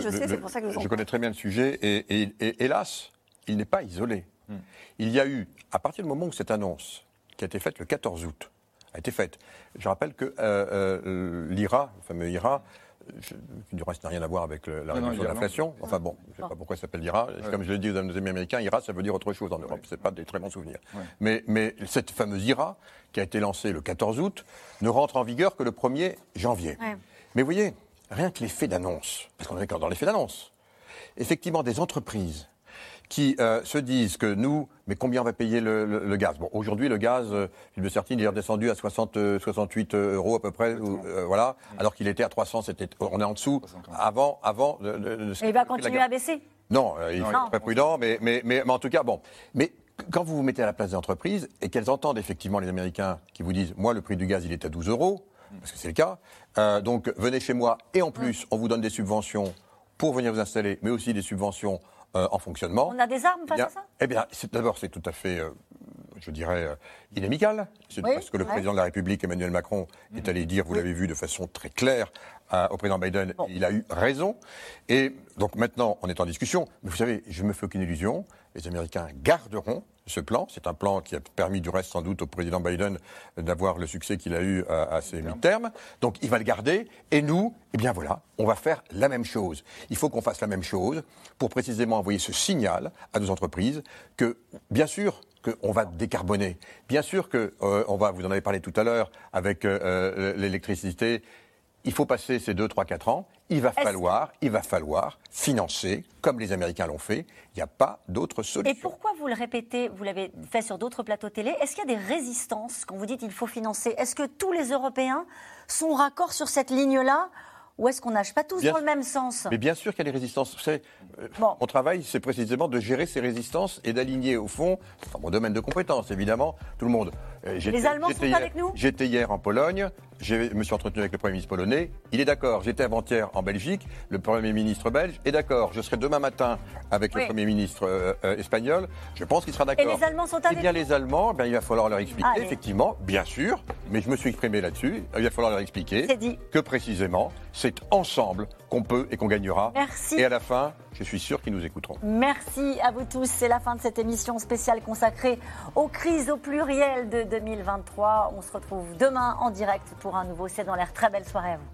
Speaker 33: je sais, c'est pour ça que
Speaker 31: je. connais très bien le sujet et, hélas, il n'est pas isolé. Hmm. Il y a eu, à partir du moment où cette annonce, qui a été faite le 14 août, a été faite, je rappelle que euh, euh, l'IRA, le fameux IRA, qui du reste n'a rien à voir avec la réduction de l'inflation. Enfin bon, je ne sais pas pourquoi ça s'appelle l'IRA. Comme je l'ai dit aux nos amis américains, IRA, ça veut dire autre chose en Europe. Ce n'est pas des très bons souvenirs. Mais, mais, cette fameuse IRA, qui a été lancée le 14 août, ne rentre en vigueur que le 1er janvier. Mais vous voyez, rien que l'effet d'annonce, parce qu'on est encore dans l'effet d'annonce, effectivement, des entreprises qui euh, se disent que nous, mais combien on va payer le, gaz? Bon, aujourd'hui, le gaz, euh, de certaines, il est redescendu à 60, 68 euh, euros à peu près, voilà, alors qu'il était à 300, c'était, on est en dessous, avant, avant de, de,
Speaker 1: Et il va continuer à baisser?
Speaker 31: Non, il faut être prudent, mais, mais, mais, mais, en tout cas, bon. Mais quand vous vous mettez à la place des entreprises et qu'elles entendent effectivement les Américains qui vous disent, moi, le prix du gaz, il est à 12 euros, parce que c'est le cas. Euh, donc venez chez moi et en plus, on vous donne des subventions pour venir vous installer, mais aussi des subventions en fonctionnement.
Speaker 1: On a des armes face
Speaker 31: eh
Speaker 1: à ça?
Speaker 31: Eh bien, d'abord, c'est tout à fait je dirais, inémical. C'est parce que le président de la République, Emmanuel Macron, est allé dire, vous l'avez vu de façon très claire, au président Biden, il a eu raison. Et donc maintenant, on est en discussion. Mais vous savez, je ne me fais aucune illusion. Les Américains garderont ce plan. C'est un plan qui a permis du reste sans doute au président Biden d'avoir le succès qu'il a eu à, ses mi-termes. Donc il va le garder. Et nous, eh bien voilà, on va faire la même chose. Il faut qu'on fasse la même chose pour précisément envoyer ce signal à nos entreprises que, bien sûr, qu'on va décarboner. Bien sûr qu'on euh, va, vous en avez parlé tout à l'heure, avec euh, euh, l'électricité, il faut passer ces 2, 3, 4 ans. Il va falloir, il va falloir financer, comme les Américains l'ont fait. Il n'y a pas d'autre solution.
Speaker 1: Et pourquoi vous le répétez, vous l'avez fait sur d'autres plateaux télé, est-ce qu'il y a des résistances quand vous dites qu'il faut financer? Est-ce que tous les Européens sont raccords sur cette ligne-là? Ou est-ce qu'on nage pas tous dans le même sens?
Speaker 31: Mais bien sûr qu'il y a des résistances. Vous euh, mon travail, c'est précisément de gérer ces résistances et d'aligner, au fond, dans mon domaine de compétences, évidemment, tout le monde.
Speaker 1: Euh, les Allemands sont avec nous?
Speaker 31: J'étais hier en Pologne, je me suis entretenu avec le Premier ministre polonais. Il est d'accord. J'étais avant-hier en Belgique. Le Premier ministre belge est d'accord. Je serai demain matin avec le Premier ministre euh, espagnol. Je pense qu'il sera d'accord.
Speaker 1: Et les Allemands sont avec
Speaker 31: Eh bien, les Allemands, ben, il va falloir leur expliquer, effectivement, bien sûr, mais je me suis exprimé là-dessus. Il va falloir leur expliquer que précisément, c'est ensemble qu'on peut et qu'on gagnera.
Speaker 1: Merci.
Speaker 31: Et à la fin, je suis sûr qu'ils nous écouteront.
Speaker 1: Merci à vous tous. C'est la fin de cette émission spéciale consacrée aux crises au pluriel de 2023. On se retrouve demain en direct pour un nouveau C'est dans l'air. Très belle soirée à vous.